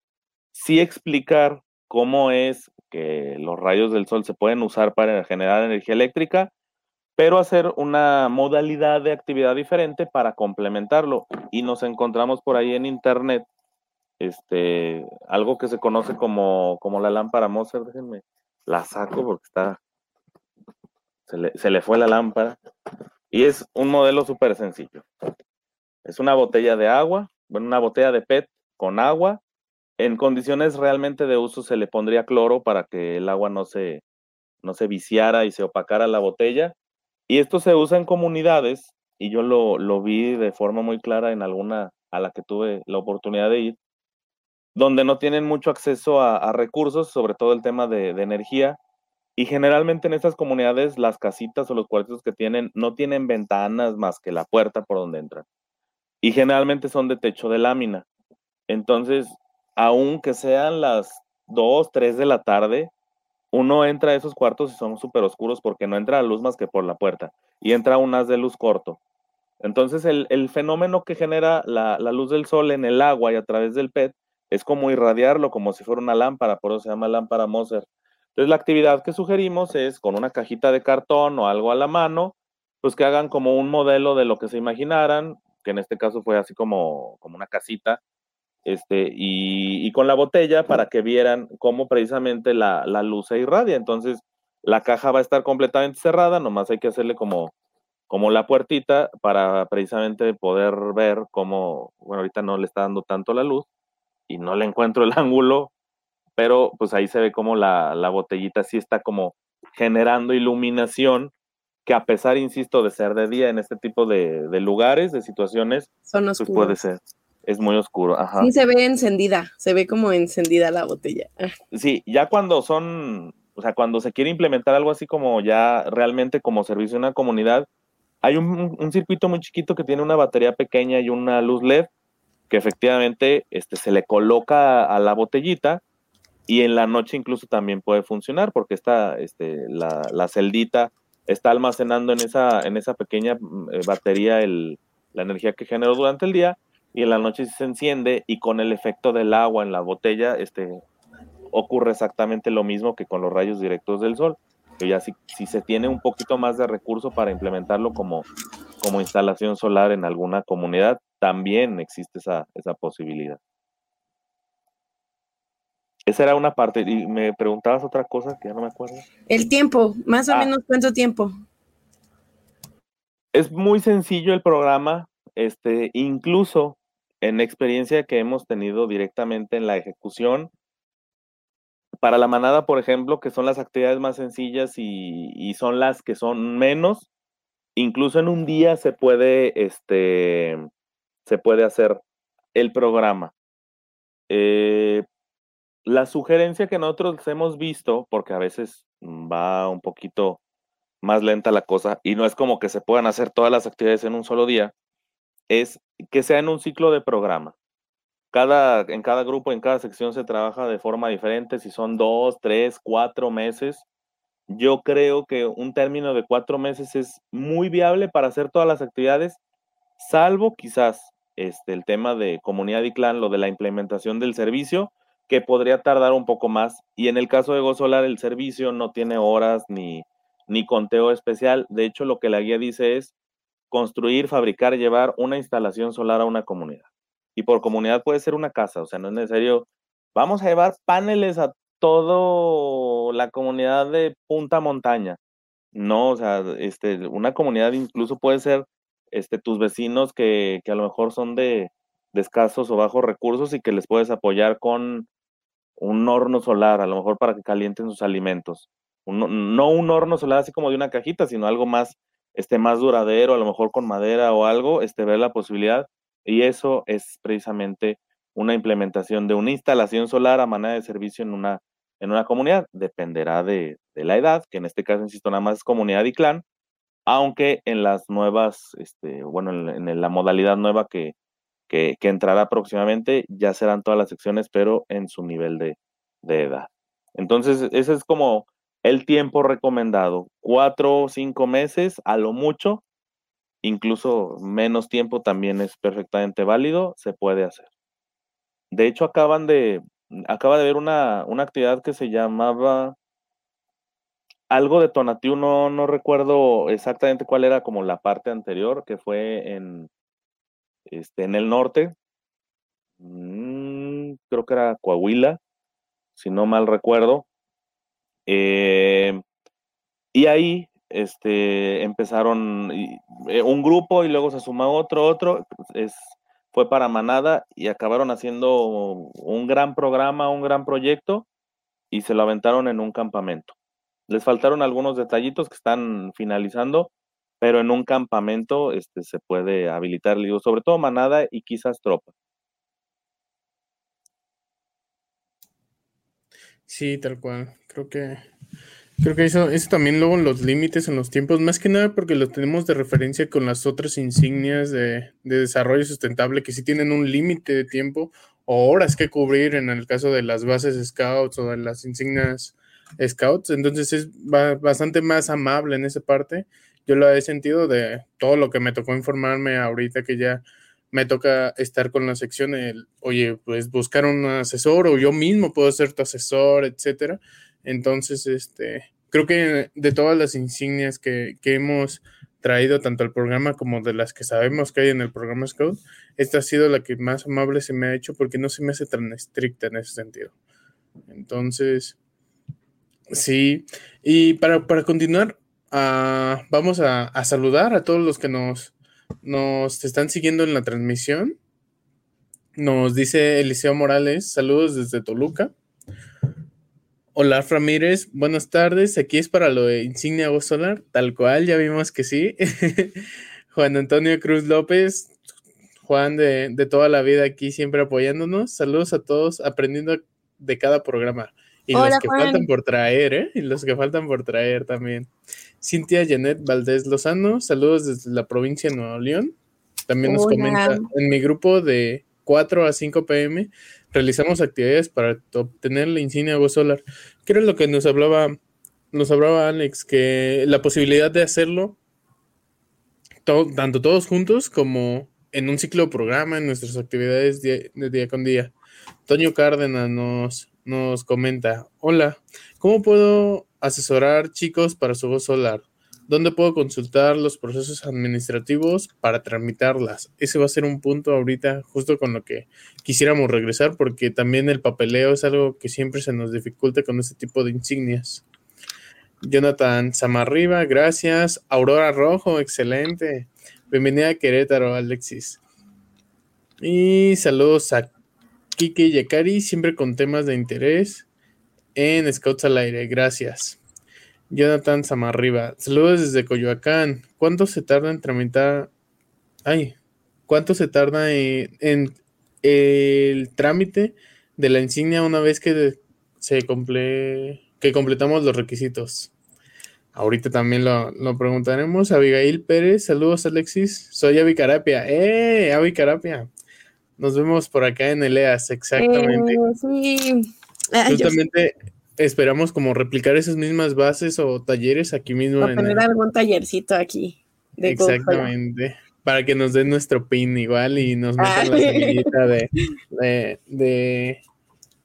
sí explicar cómo es que los rayos del sol se pueden usar para generar energía eléctrica pero hacer una modalidad de actividad diferente para complementarlo. Y nos encontramos por ahí en internet este, algo que se conoce como, como la lámpara Moser, déjenme, la saco porque está, se le, se le fue la lámpara. Y es un modelo súper sencillo. Es una botella de agua, bueno, una botella de PET con agua. En condiciones realmente de uso se le pondría cloro para que el agua no se, no se viciara y se opacara la botella y esto se usa en comunidades, y yo lo, vi de forma muy clara en alguna a la que tuve la oportunidad de ir, donde no tienen mucho acceso a, recursos, sobre todo el tema de, de, energía. Y generalmente en estas comunidades las casitas o los cuartos que tienen no tienen ventanas más que la puerta por donde entran. Y generalmente son de techo de lámina. Entonces, aunque sean las 2, 3 de la tarde, uno entra a esos cuartos y son súper oscuros porque no entra la luz más que por la puerta y entra un haz de luz corto. Entonces el, el fenómeno que genera la, la, luz del sol en el agua y a través del PET es como irradiarlo como si fuera una lámpara, por eso se llama lámpara Moser. Entonces la actividad que sugerimos es con una cajita de cartón o algo a la mano, pues que hagan como un modelo de lo que se imaginaran, que en este caso fue así como, como una casita, este, y, con la botella para que vieran cómo precisamente la, la luz se irradia. Entonces, la caja va a estar completamente cerrada, nomás hay que hacerle como, como la puertita para precisamente poder ver cómo, bueno, ahorita no le está dando tanto la luz y no le encuentro el ángulo, pero pues ahí se ve como la, la botellita sí está como generando iluminación que a pesar, insisto, de ser de día en este tipo de, lugares, de situaciones, Son pues puede ser. Es muy oscuro, ajá. Sí, se ve encendida, se ve como encendida la botella. Sí, ya cuando son, o sea, cuando se quiere implementar algo así como ya realmente como servicio a una comunidad, hay un, un, circuito muy chiquito que tiene una batería pequeña y una luz LED que efectivamente este, se le coloca a la botellita y en la noche incluso también puede funcionar porque está este, la, la celdita está almacenando en esa, en esa pequeña mm, eh, batería el, la energía que generó durante el día y en la noche se enciende y con el efecto del agua en la botella este, ocurre exactamente lo mismo que con los rayos directos del sol. Que ya si, si se tiene un poquito más de recurso para implementarlo como, como instalación solar en alguna comunidad, también existe esa, esa posibilidad. Esa era una parte. Y me preguntabas otra cosa que ya no me acuerdo. El tiempo, más o ah. menos cuánto tiempo. Es muy sencillo el programa, este, incluso en experiencia que hemos tenido directamente en la ejecución. Para la manada, por ejemplo, que son las actividades más sencillas y, son las que son menos, incluso en un día se puede, este, se puede hacer el programa. Eh, la sugerencia que nosotros hemos visto, porque a veces va un poquito más lenta la cosa y no es como que se puedan hacer todas las actividades en un solo día, es que sea en un ciclo de programa. Cada, en cada grupo, en cada sección se trabaja de forma diferente, si son dos, tres, cuatro meses. Yo creo que un término de cuatro meses es muy viable para hacer todas las actividades, salvo quizás este, el tema de comunidad y clan, lo de la implementación del servicio, que podría tardar un poco más. Y en el caso de GoSolar, el servicio no tiene horas ni, ni conteo especial. De hecho, lo que la guía dice es construir, fabricar, llevar una instalación solar a una comunidad. Y por comunidad puede ser una casa, o sea, no es necesario, vamos a llevar paneles a toda la comunidad de punta montaña. No, o sea, este, una comunidad incluso puede ser este, tus vecinos que, que a lo mejor son de, escasos o bajos recursos y que les puedes apoyar con un horno solar, a lo mejor para que calienten sus alimentos. no un horno solar así como de una cajita, sino algo más, este, más duradero, a lo mejor con madera o algo, este, ver la posibilidad. Y eso es precisamente una implementación de una instalación solar a manera de servicio en una, en una comunidad. Dependerá de, la edad, que en este caso, insisto, nada más es comunidad y clan, aunque en las nuevas, este, bueno, en la modalidad nueva que, que, entrará próximamente, ya serán todas las secciones, pero en su nivel de, edad. Entonces, ese es como el tiempo recomendado, cuatro o cinco meses a lo mucho, incluso menos tiempo también es perfectamente válido, se puede hacer. De hecho, acaban de, acaba de ver una, una actividad que se llamaba algo de Tonatiu, no, no recuerdo exactamente cuál era como la parte anterior, que fue en, este, en el norte, mm, creo que era Coahuila, si no mal recuerdo. Eh, y ahí este, empezaron eh, un grupo y luego se suma otro, otro, es, fue para Manada y acabaron haciendo un gran programa, un gran proyecto y se lo aventaron en un campamento. Les faltaron algunos detallitos que están finalizando, pero en un campamento este, se puede habilitar, digo, sobre todo manada y quizás tropa. Sí, tal cual. Creo que creo que eso, eso también luego los límites en los tiempos, más que nada porque lo tenemos de referencia con las otras insignias de, de desarrollo sustentable que sí tienen un límite de tiempo o horas que cubrir en el caso de las bases scouts o de las insignias scouts. Entonces es bastante más amable en esa parte yo lo he sentido de todo lo que me tocó informarme ahorita que ya me toca estar con la sección, el, oye, pues buscar un asesor o yo mismo puedo ser tu asesor, etcétera. Entonces, este, creo que de todas las insignias que, que hemos traído tanto al programa como de las que sabemos que hay en el programa Scout, esta ha sido la que más amable se me ha hecho porque no se me hace tan estricta en ese sentido. Entonces, sí. Y para, continuar, uh, vamos a, a, saludar a todos los que nos, nos están siguiendo en la transmisión. Nos dice Eliseo Morales, saludos desde Toluca. Hola Ramírez, buenas tardes. Aquí es para lo de Insignia Voz Solar, tal cual, ya vimos que sí. Juan Antonio Cruz López, Juan de, de, toda la vida aquí siempre apoyándonos. Saludos a todos, aprendiendo de cada programa. Y los que faltan por traer, ¿eh? Y los que faltan por traer también. Cintia Janet Valdés Lozano, saludos desde la provincia de Nuevo León. También nos comenta en mi grupo de 4 a 5 pm realizamos actividades para obtener la insignia Solar. ¿Qué era lo que nos hablaba, nos hablaba Alex? Que la posibilidad de hacerlo tanto todos juntos como en un ciclo de programa en nuestras actividades de día con día. Toño Cárdenas nos, nos comenta, hola, ¿cómo puedo asesorar chicos para su voz solar? ¿Dónde puedo consultar los procesos administrativos para tramitarlas? Ese va a ser un punto ahorita justo con lo que quisiéramos regresar porque también el papeleo es algo que siempre se nos dificulta con este tipo de insignias. Jonathan Samarriba, gracias. Aurora Rojo, excelente. Bienvenida a Querétaro, Alexis. Y saludos a Kike Yakari, siempre con temas de interés en Scouts al Aire. Gracias. Jonathan Samarriba. Saludos desde Coyoacán. ¿Cuánto se tarda en tramitar? Ay, ¿cuánto se tarda en, el trámite de la insignia una vez que se comple que completamos los requisitos? Ahorita también lo, preguntaremos. Abigail Pérez, saludos Alexis. Soy Avi Carapia. ¡Eh! Avi Carapia. Nos vemos por acá en Eleas, exactamente. Eh, sí. Justamente esperamos como replicar esas mismas bases o talleres aquí mismo. a tener algún tallercito aquí. Exactamente. Para que nos den nuestro pin igual y nos metan la semillita de,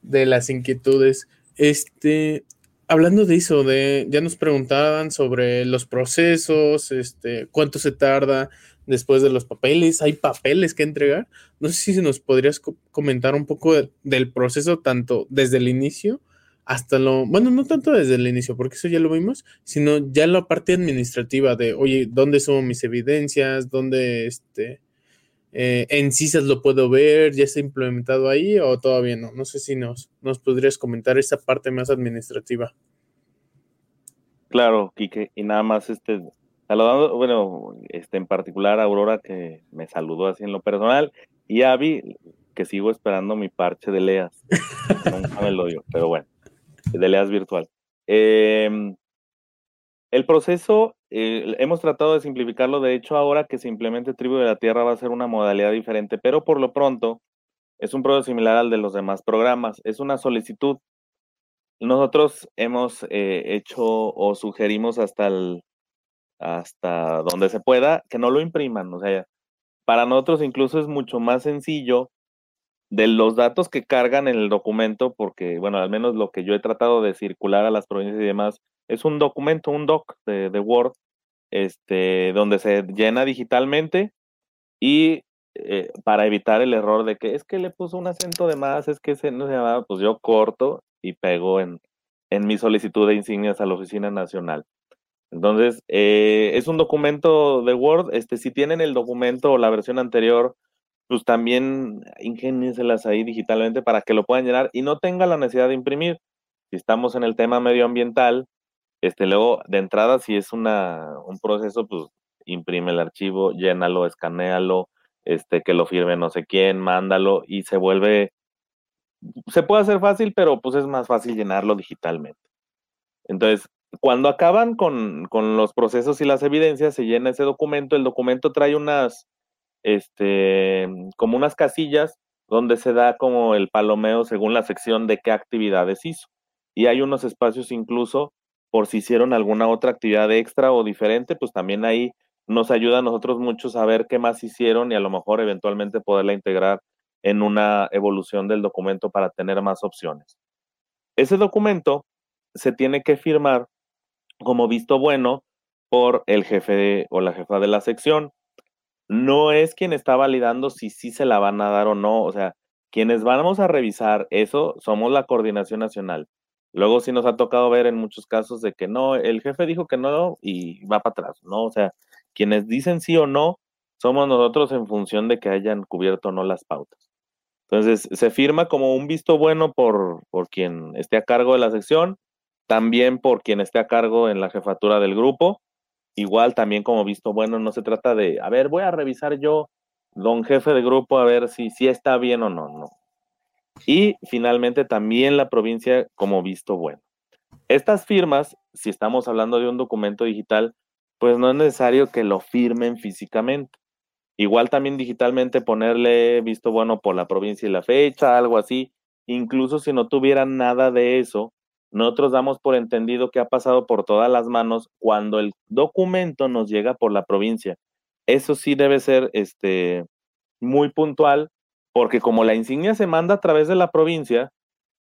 de, las inquietudes. Este, hablando de eso, de, ya nos preguntaban sobre los procesos, este, cuánto se tarda después de los papeles, hay papeles que entregar. No sé si nos podrías comentar un poco del proceso, tanto desde el inicio hasta lo, bueno, no tanto desde el inicio, porque eso ya lo vimos, sino ya la parte administrativa de, oye, ¿dónde son mis evidencias? ¿Dónde, este, eh, en CISAS lo puedo ver? ¿Ya está implementado ahí o todavía no? No sé si nos, nos podrías comentar esa parte más administrativa. Claro, Quique, y nada más, este, saludando, bueno, este, en particular a Aurora que me saludó así en lo personal, y a Avi, que sigo esperando mi parche de Leas. no me lo dio, pero bueno de Leas Virtual. Em, el proceso, eh, hemos tratado de simplificarlo, de hecho ahora que se implemente Tribu de la Tierra va a ser una modalidad diferente, pero por lo pronto es un proceso similar al de los demás programas, es una solicitud. Nosotros hemos eh, hecho o sugerimos hasta el, hasta donde se pueda que no lo impriman, o sea, para nosotros incluso es mucho más sencillo de los datos que cargan en el documento, porque, bueno, al menos lo que yo he tratado de circular a las provincias y demás, es un documento, un doc de, Word, este, donde se llena digitalmente y eh, para evitar el error de que es que le puso un acento de más, es que se no se llamaba, pues yo corto y pego en, en mi solicitud de insignias a la Oficina Nacional. Entonces, eh, es un documento de Word. Este, si tienen el documento o la versión anterior, pues también ingénieselas ahí digitalmente para que lo puedan llenar y no tenga la necesidad de imprimir. Si estamos en el tema medioambiental, este, luego de entrada, si es una, un proceso, pues imprime el archivo, llénalo, escanealo, este, que lo firme no sé quién, mándalo y se vuelve, se puede hacer fácil, pero pues es más fácil llenarlo digitalmente. Entonces, cuando acaban con, con los procesos y las evidencias, se llena ese documento, el documento trae unas, este, como unas casillas donde se da como el palomeo según la sección de qué actividades hizo. Y hay unos espacios incluso por si hicieron alguna otra actividad extra o diferente, pues también ahí nos ayuda a nosotros muchos a ver qué más hicieron y a lo mejor eventualmente poderla integrar en una evolución del documento para tener más opciones. Ese documento se tiene que firmar como visto bueno por el jefe o la jefa de la sección. No es quien está validando si sí se la van a dar o no. O sea, quienes vamos a revisar eso somos la coordinación nacional. Luego sí nos ha tocado ver en muchos casos de que no, el jefe dijo que no y va para atrás, ¿no? O sea, quienes dicen sí o no somos nosotros en función de que hayan cubierto o no las pautas. Entonces, se firma como un visto bueno por, por quien esté a cargo de la sección, también por quien esté a cargo en la jefatura del grupo. Igual también como visto bueno, no se trata de, a ver, voy a revisar yo, don jefe de grupo, a ver si, si está bien o no, no. Y finalmente también la provincia como visto bueno. Estas firmas, si estamos hablando de un documento digital, pues no es necesario que lo firmen físicamente. Igual también digitalmente ponerle visto bueno por la provincia y la fecha, algo así. Incluso si no tuvieran nada de eso, nosotros damos por entendido que ha pasado por todas las manos cuando el documento nos llega por la provincia. Eso sí debe ser este, muy puntual, porque como la insignia se manda a través de la provincia,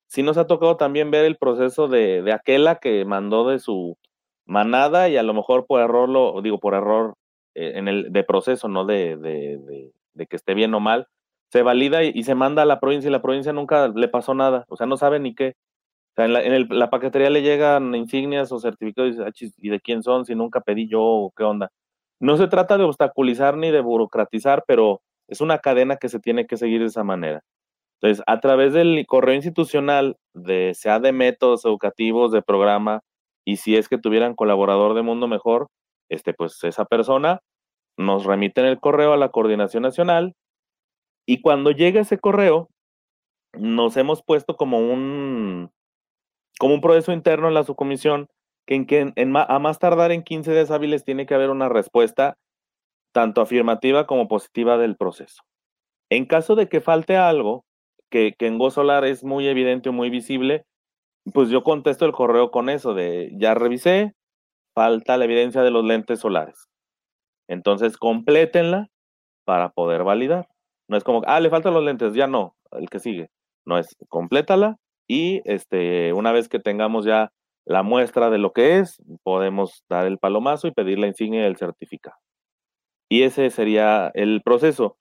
sí nos ha tocado también ver el proceso de, de aquella que mandó de su manada y a lo mejor por error, lo digo, por error eh, en el de proceso, no de, de, de, que esté bien o mal, se valida y, se manda a la provincia y la provincia nunca le pasó nada, o sea, no sabe ni qué. Sea, en la, en el, la paquetería le llegan insignias o certificados ah, ¿y de quién son? Si nunca pedí yo o qué onda. No se trata de obstaculizar ni de burocratizar, pero es una cadena que se tiene que seguir de esa manera. Entonces, a través del correo institucional, de, sea de métodos educativos, de programa, y si es que tuvieran colaborador de Mundo Mejor, este, pues esa persona nos remite el correo a la coordinación nacional y cuando llega ese correo, nos hemos puesto como un, como un proceso interno en la subcomisión que, en, que en, a más tardar en 15 días hábiles tiene que haber una respuesta tanto afirmativa como positiva del proceso. En caso de que falte algo, que, que en Solar es muy evidente o muy visible, pues yo contesto el correo con eso de ya revisé, falta la evidencia de los lentes solares. Entonces, complétenla para poder validar. No es como, ah, le faltan los lentes, ya no, el que sigue. No es, complétala y este, una vez que tengamos ya la muestra de lo que es, podemos dar el palomazo y pedir la insignia del certificado. Y ese sería el proceso.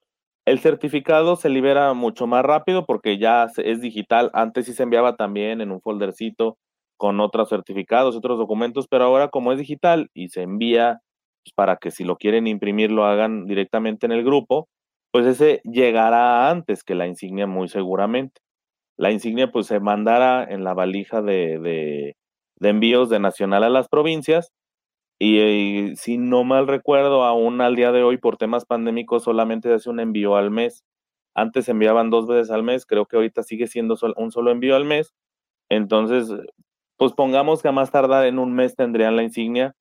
El certificado se libera mucho más rápido porque ya es digital. Antes sí se enviaba también en un foldercito con otros certificados, otros documentos, pero ahora como es digital y se envía pues, para que si lo quieren imprimir lo hagan directamente en el grupo, pues ese llegará antes que la insignia muy seguramente. La insignia pues se mandará en la valija de, de, envíos de nacional a las provincias y, si no mal recuerdo, aún al día de hoy por temas pandémicos solamente se hace un envío al mes. Antes enviaban dos veces al mes, creo que ahorita sigue siendo un solo envío al mes. Entonces, pues pongamos que a más tardar en un mes tendrían la insignia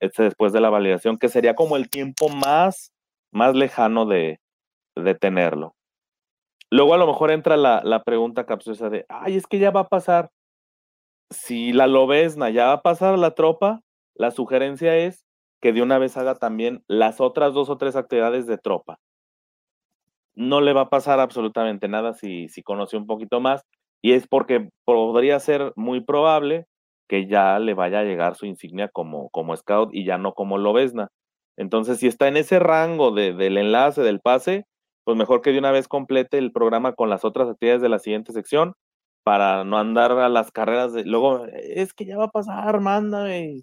este, después de la validación, que sería como el tiempo más, más lejano de, de tenerlo. Luego a lo mejor entra la, la pregunta capciosa de, ay, es que ya va a pasar. Si la lobesna ya va a pasar la tropa, la sugerencia es que de una vez haga también las otras dos o tres actividades de tropa. No le va a pasar absolutamente nada si, si conoce un poquito más y es porque podría ser muy probable que ya le vaya a llegar su insignia como, como scout y ya no como lobesna. Entonces, si está en ese rango de, del enlace, del pase, pues mejor que de una vez complete el programa con las otras actividades de la siguiente sección para no andar a las carreras de luego, es que ya va a pasar, mándame.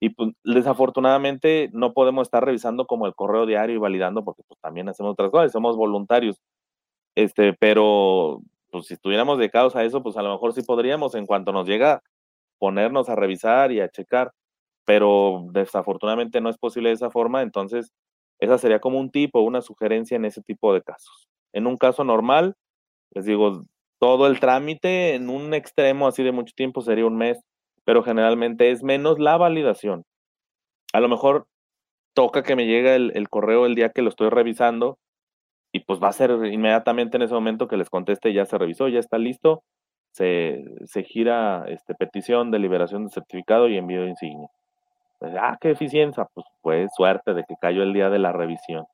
Y pues, desafortunadamente no podemos estar revisando como el correo diario y validando porque pues también hacemos otras cosas, somos voluntarios. Este, pero pues si estuviéramos dedicados a eso, pues a lo mejor sí podríamos en cuanto nos llega ponernos a revisar y a checar, pero desafortunadamente no es posible de esa forma, entonces esa sería como un tipo, una sugerencia en ese tipo de casos. En un caso normal, les digo, todo el trámite en un extremo así de mucho tiempo sería un mes, pero generalmente es menos la validación. A lo mejor toca que me llegue el, el correo el día que lo estoy revisando y pues va a ser inmediatamente en ese momento que les conteste, ya se revisó, ya está listo, se, se gira este, petición de liberación de certificado y envío de insignia. Pues, ah, qué eficiencia, pues fue suerte de que cayó el día de la revisión.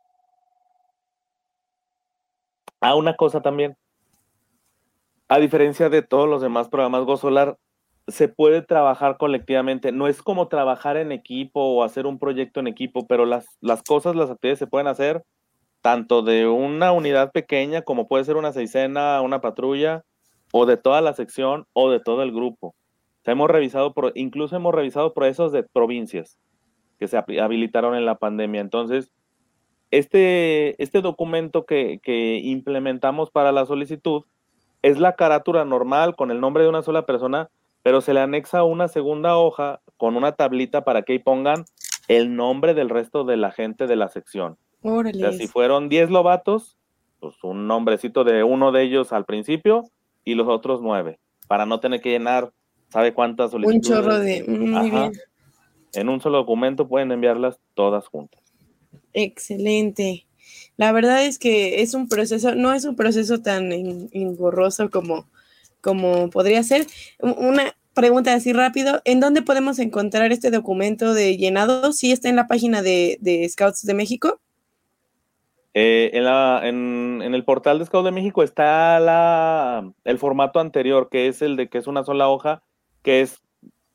Ah, una cosa también. A diferencia de todos los demás programas GoSolar, se puede trabajar colectivamente. No es como trabajar en equipo o hacer un proyecto en equipo, pero las, las cosas, las actividades se pueden hacer tanto de una unidad pequeña como puede ser una seisena, una patrulla, o de toda la sección o de todo el grupo. Hemos revisado, incluso hemos revisado procesos de provincias que se habilitaron en la pandemia. Entonces, este, este documento que, que implementamos para la solicitud es la carátula normal con el nombre de una sola persona, pero se le anexa una segunda hoja con una tablita para que ahí pongan el nombre del resto de la gente de la sección. O sea, si fueron 10 lobatos, pues un nombrecito de uno de ellos al principio y los otros 9, para no tener que llenar, ¿sabe cuántas solicitudes? Un chorro de... Muy bien. En un solo documento pueden enviarlas todas juntas. Excelente. La verdad es que es un proceso, no es un proceso tan engorroso como, como podría ser. Una pregunta así rápido, ¿en dónde podemos encontrar este documento de llenado? ¿Sí está en la página de, Scouts de México? Eh, en, la, en, el portal de Scouts de México está la, el formato anterior, que es el de que es una sola hoja, que es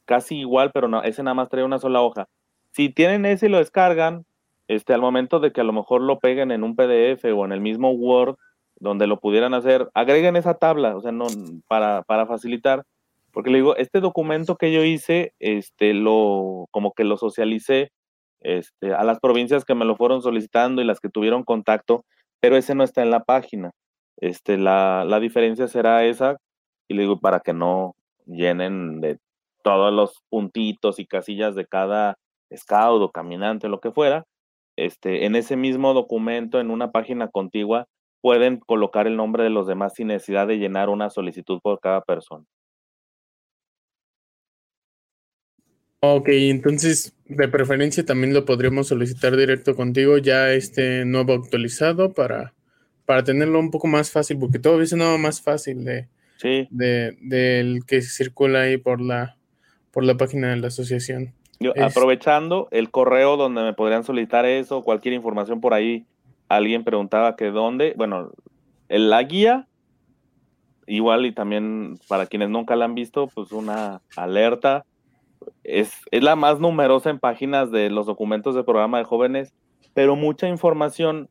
casi igual, pero no, ese nada más trae una sola hoja. Si tienen ese y lo descargan, este, al momento de que a lo mejor lo peguen en un PDF o en el mismo Word, donde lo pudieran hacer, agreguen esa tabla, o sea, no, para, para facilitar, porque le digo, este documento que yo hice, este, lo, como que lo socialicé, este, a las provincias que me lo fueron solicitando y las que tuvieron contacto, pero ese no está en la página. Este, la, la diferencia será esa, y le digo, para que no llenen de todos los puntitos y casillas de cada scout o caminante, lo que fuera, este, en ese mismo documento, en una página contigua, pueden colocar el nombre de los demás sin necesidad de llenar una solicitud por cada persona. Ok, entonces de preferencia también lo podríamos solicitar directo contigo ya este nuevo actualizado para, para tenerlo un poco más fácil, porque todo es nada más fácil de, de del que circula ahí por la por la página de la asociación. Aprovechando el correo donde me podrían solicitar eso, cualquier información por ahí, alguien preguntaba que dónde, bueno, en la guía, igual y también para quienes nunca la han visto, pues una alerta, es, es la más numerosa en páginas de los documentos de programa de jóvenes, pero mucha información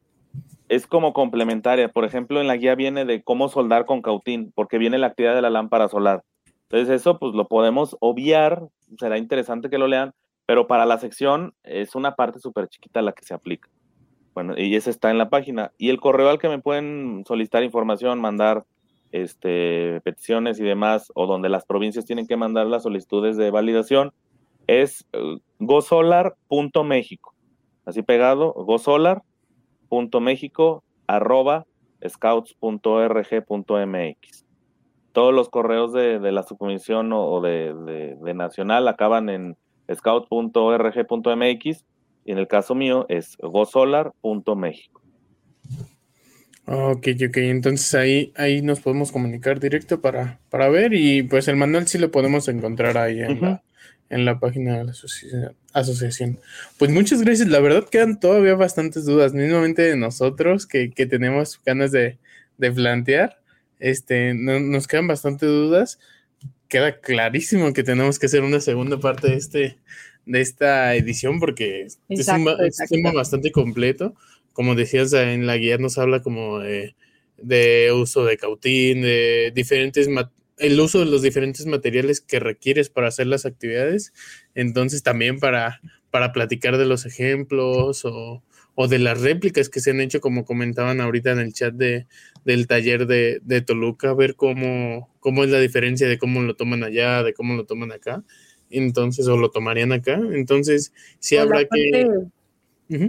es como complementaria. Por ejemplo, en la guía viene de cómo soldar con cautín, porque viene la actividad de la lámpara solar. Entonces eso pues lo podemos obviar, será interesante que lo lean, pero para la sección es una parte súper chiquita la que se aplica. Bueno, y ese está en la página. Y el correo al que me pueden solicitar información, mandar este, peticiones y demás, o donde las provincias tienen que mandar las solicitudes de validación, es uh, gosolar.mexico. Así pegado, arroba scouts.org.mx todos los correos de, la subcomisión o, de, Nacional acaban en scout.org.mx y en el caso mío es gosolar.mexico. Ok, ok, entonces ahí, ahí nos podemos comunicar directo para, para ver y pues el manual sí lo podemos encontrar ahí en, la, en la página de la asociación. Pues muchas gracias, la verdad quedan todavía bastantes dudas, mismamente de nosotros que, tenemos ganas de, de plantear este, nos quedan bastante dudas. Queda clarísimo que tenemos que hacer una segunda parte de, este, de esta edición porque es, un, tema bastante completo. Como decías, en la guía nos habla como de, uso de cautín, de diferentes el uso de los diferentes materiales que requieres para hacer las actividades. Entonces también para, para platicar de los ejemplos o, o de las réplicas que se han hecho, como comentaban ahorita en el chat de, del taller de, Toluca, ver cómo, cómo es la diferencia de cómo lo toman allá, de cómo lo toman acá, entonces, o lo tomarían acá. Entonces, sí habrá que...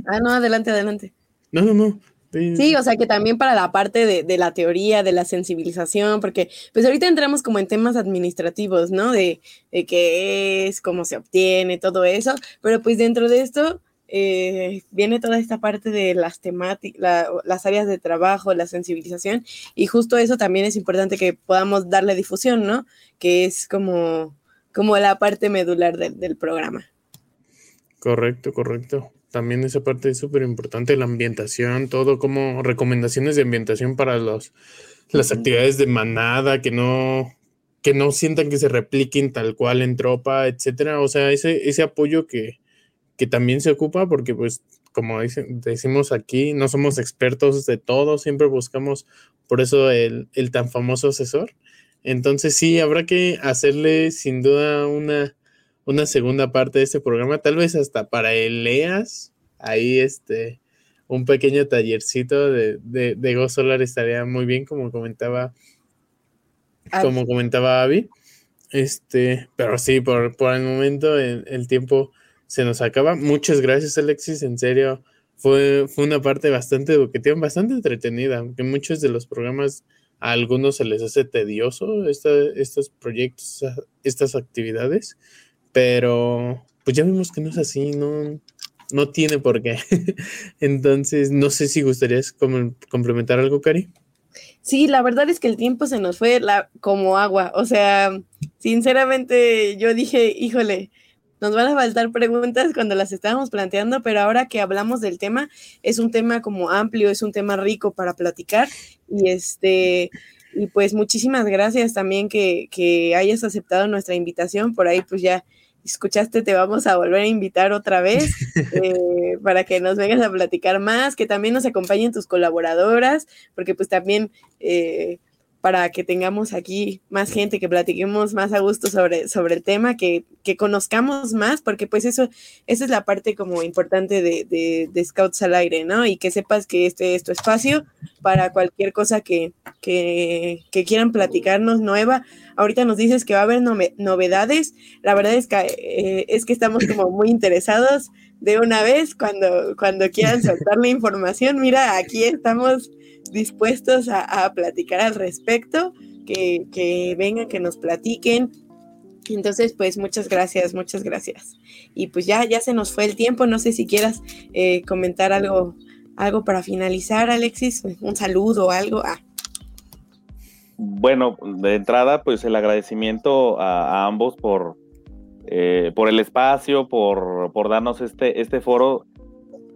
Ah, no, adelante, adelante. No, no, no. Sí, o sea que también para la parte de, de, la teoría, de la sensibilización, porque pues ahorita entramos como en temas administrativos, ¿no? De, de qué es, cómo se obtiene, todo eso, pero pues dentro de esto eh, viene toda esta parte de las temáticas, las áreas de trabajo, la sensibilización, y justo eso también es importante que podamos darle difusión, ¿no? Que es como, como la parte medular del programa. Correcto, correcto. También esa parte es súper importante, la ambientación, todo como recomendaciones de ambientación para los, las actividades de manada, que no que no sientan que se repliquen tal cual en tropa, etcétera. O sea, ese, ese apoyo que, que también se ocupa, porque pues, como decimos aquí, no somos expertos de todo, siempre buscamos por eso el, el tan famoso asesor. Entonces sí, habrá que hacerle sin duda una, una segunda parte de este programa, tal vez hasta para el EAS, ahí este, un pequeño tallercito de, de, de Go Solar estaría muy bien, como comentaba, como comentaba Abby. Este, pero sí, por, por el momento el, el, tiempo se nos acaba. Muchas gracias, Alexis, en serio. Fue, fue una parte bastante educativa, bastante entretenida, aunque muchos de los programas a algunos se les hace tedioso esta, estos proyectos, estas actividades, pero pues ya vimos que no es así, no, no tiene por qué. Entonces, no sé si gustarías complementar algo, Cari. Sí, la verdad es que el tiempo se nos fue la, como agua. O sea, sinceramente yo dije, híjole, nos van a faltar preguntas cuando las estábamos planteando, pero ahora que hablamos del tema, es un tema como amplio, es un tema rico para platicar. Y este, y pues muchísimas gracias también que, que hayas aceptado nuestra invitación. Por ahí, pues ya escuchaste, te vamos a volver a invitar otra vez eh, para que nos vengas a platicar más, que también nos acompañen tus colaboradoras, porque pues también eh, para que tengamos aquí más gente, que platiquemos más a gusto sobre, sobre el tema, que, que conozcamos más, porque pues eso, esa es la parte como importante de, de, Scouts al aire, ¿no? Y que sepas que este es tu espacio para cualquier cosa que, que, que quieran platicarnos nueva. Ahorita nos dices que va a haber novedades. La verdad es que, eh, es que estamos como muy interesados de una vez cuando, cuando quieran soltar la información. Mira, aquí estamos dispuestos a, platicar al respecto, que, vengan, que nos platiquen. Entonces, pues muchas gracias, muchas gracias. Y pues ya, ya se nos fue el tiempo. No sé si quieras eh, comentar algo, algo para finalizar, Alexis. Un saludo o algo. Ah. Bueno, de entrada, pues el agradecimiento a, ambos por, eh, por el espacio, por, por darnos este, este foro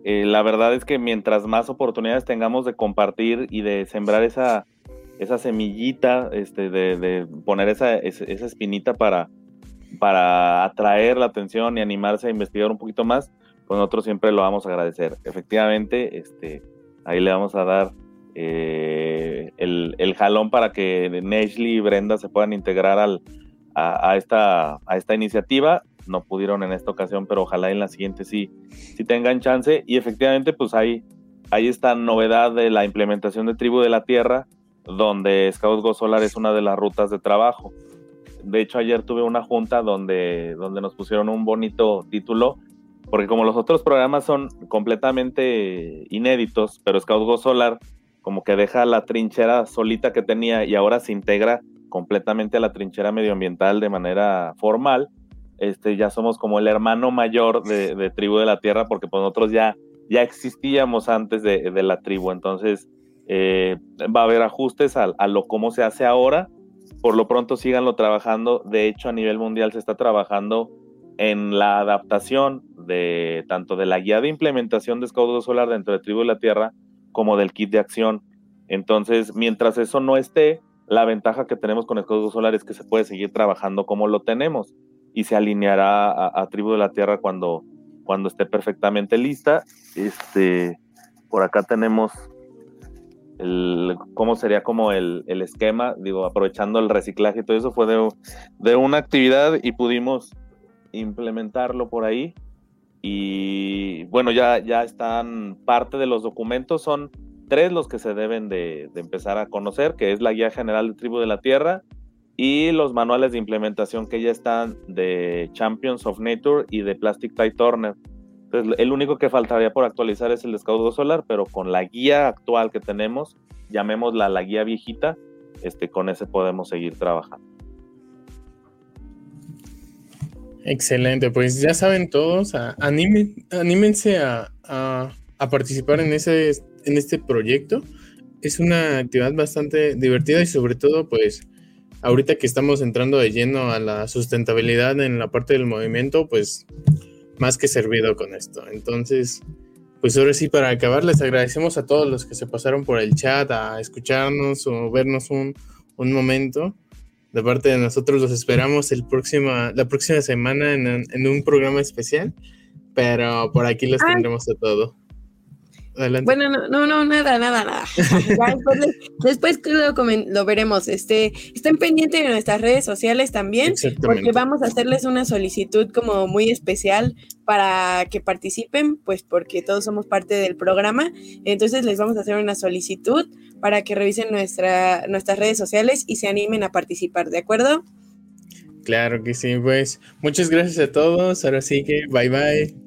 eh, la verdad es que mientras más oportunidades tengamos de compartir y de sembrar esa, esa semillita, este, de, poner esa, esa, espinita para, para atraer la atención y animarse a investigar un poquito más, pues nosotros siempre lo vamos a agradecer. Efectivamente, este, ahí le vamos a dar eh, el, el, jalón para que Neshley y Brenda se puedan integrar al, a, esta, a esta iniciativa no pudieron en esta ocasión, pero ojalá en la siguiente sí, sí tengan chance. Y efectivamente, pues hay, hay esta novedad de la implementación de Tribu de la Tierra, donde Scouts Go Solar es una de las rutas de trabajo. De hecho, ayer tuve una junta donde, donde nos pusieron un bonito título, porque como los otros programas son completamente inéditos, pero Scouts Go Solar como que deja la trinchera solita que tenía y ahora se integra completamente a la trinchera medioambiental de manera formal este, ya somos como el hermano mayor de, Tribu de la Tierra, porque pues nosotros ya, ya existíamos antes de, la tribu, entonces eh, va a haber ajustes a, lo cómo se hace ahora, por lo pronto síganlo trabajando, de hecho a nivel mundial se está trabajando en la adaptación de tanto de la guía de implementación de Scout Solar dentro de Tribu de la Tierra como del kit de acción. Entonces, mientras eso no esté, la ventaja que tenemos con Scout Solar es que se puede seguir trabajando como lo tenemos y se alineará a, Tribu de la Tierra cuando, cuando esté perfectamente lista. Este, por acá tenemos el, cómo sería como el, el, esquema, digo, aprovechando el reciclaje y todo eso, fue de, de, una actividad y pudimos implementarlo por ahí. Y bueno, ya, ya están parte de los documentos, son tres los que se deben de, de empezar a conocer, que es la Guía General de Tribu de la Tierra, y los manuales de implementación que ya están de Champions of Nature y de Plastic Tie Turner. Entonces, el único que faltaría por actualizar es el de Scout Solar, pero con la guía actual que tenemos, llamémosla la guía viejita, este, con ese podemos seguir trabajando. Excelente, pues ya saben todos, anímense a, a, participar en, ese, en este proyecto. Es una actividad bastante divertida y sobre todo, pues, ahorita que estamos entrando de lleno a la sustentabilidad en la parte del movimiento, pues más que servido con esto. Entonces, pues ahora sí, para acabar, les agradecemos a todos los que se pasaron por el chat a escucharnos o vernos un, un momento. de parte de nosotros los esperamos el próxima, la próxima semana en, un programa especial, pero por aquí los tendremos de todo. Bueno, no, no, no, nada, nada, nada. después, lo, veremos. Este, estén pendientes de nuestras redes sociales también, porque vamos a hacerles una solicitud como muy especial para que participen, pues porque todos somos parte del programa. Entonces les vamos a hacer una solicitud para que revisen nuestra, nuestras redes sociales y se animen a participar, ¿de acuerdo? Claro que sí, pues muchas gracias a todos. Ahora sí que bye bye.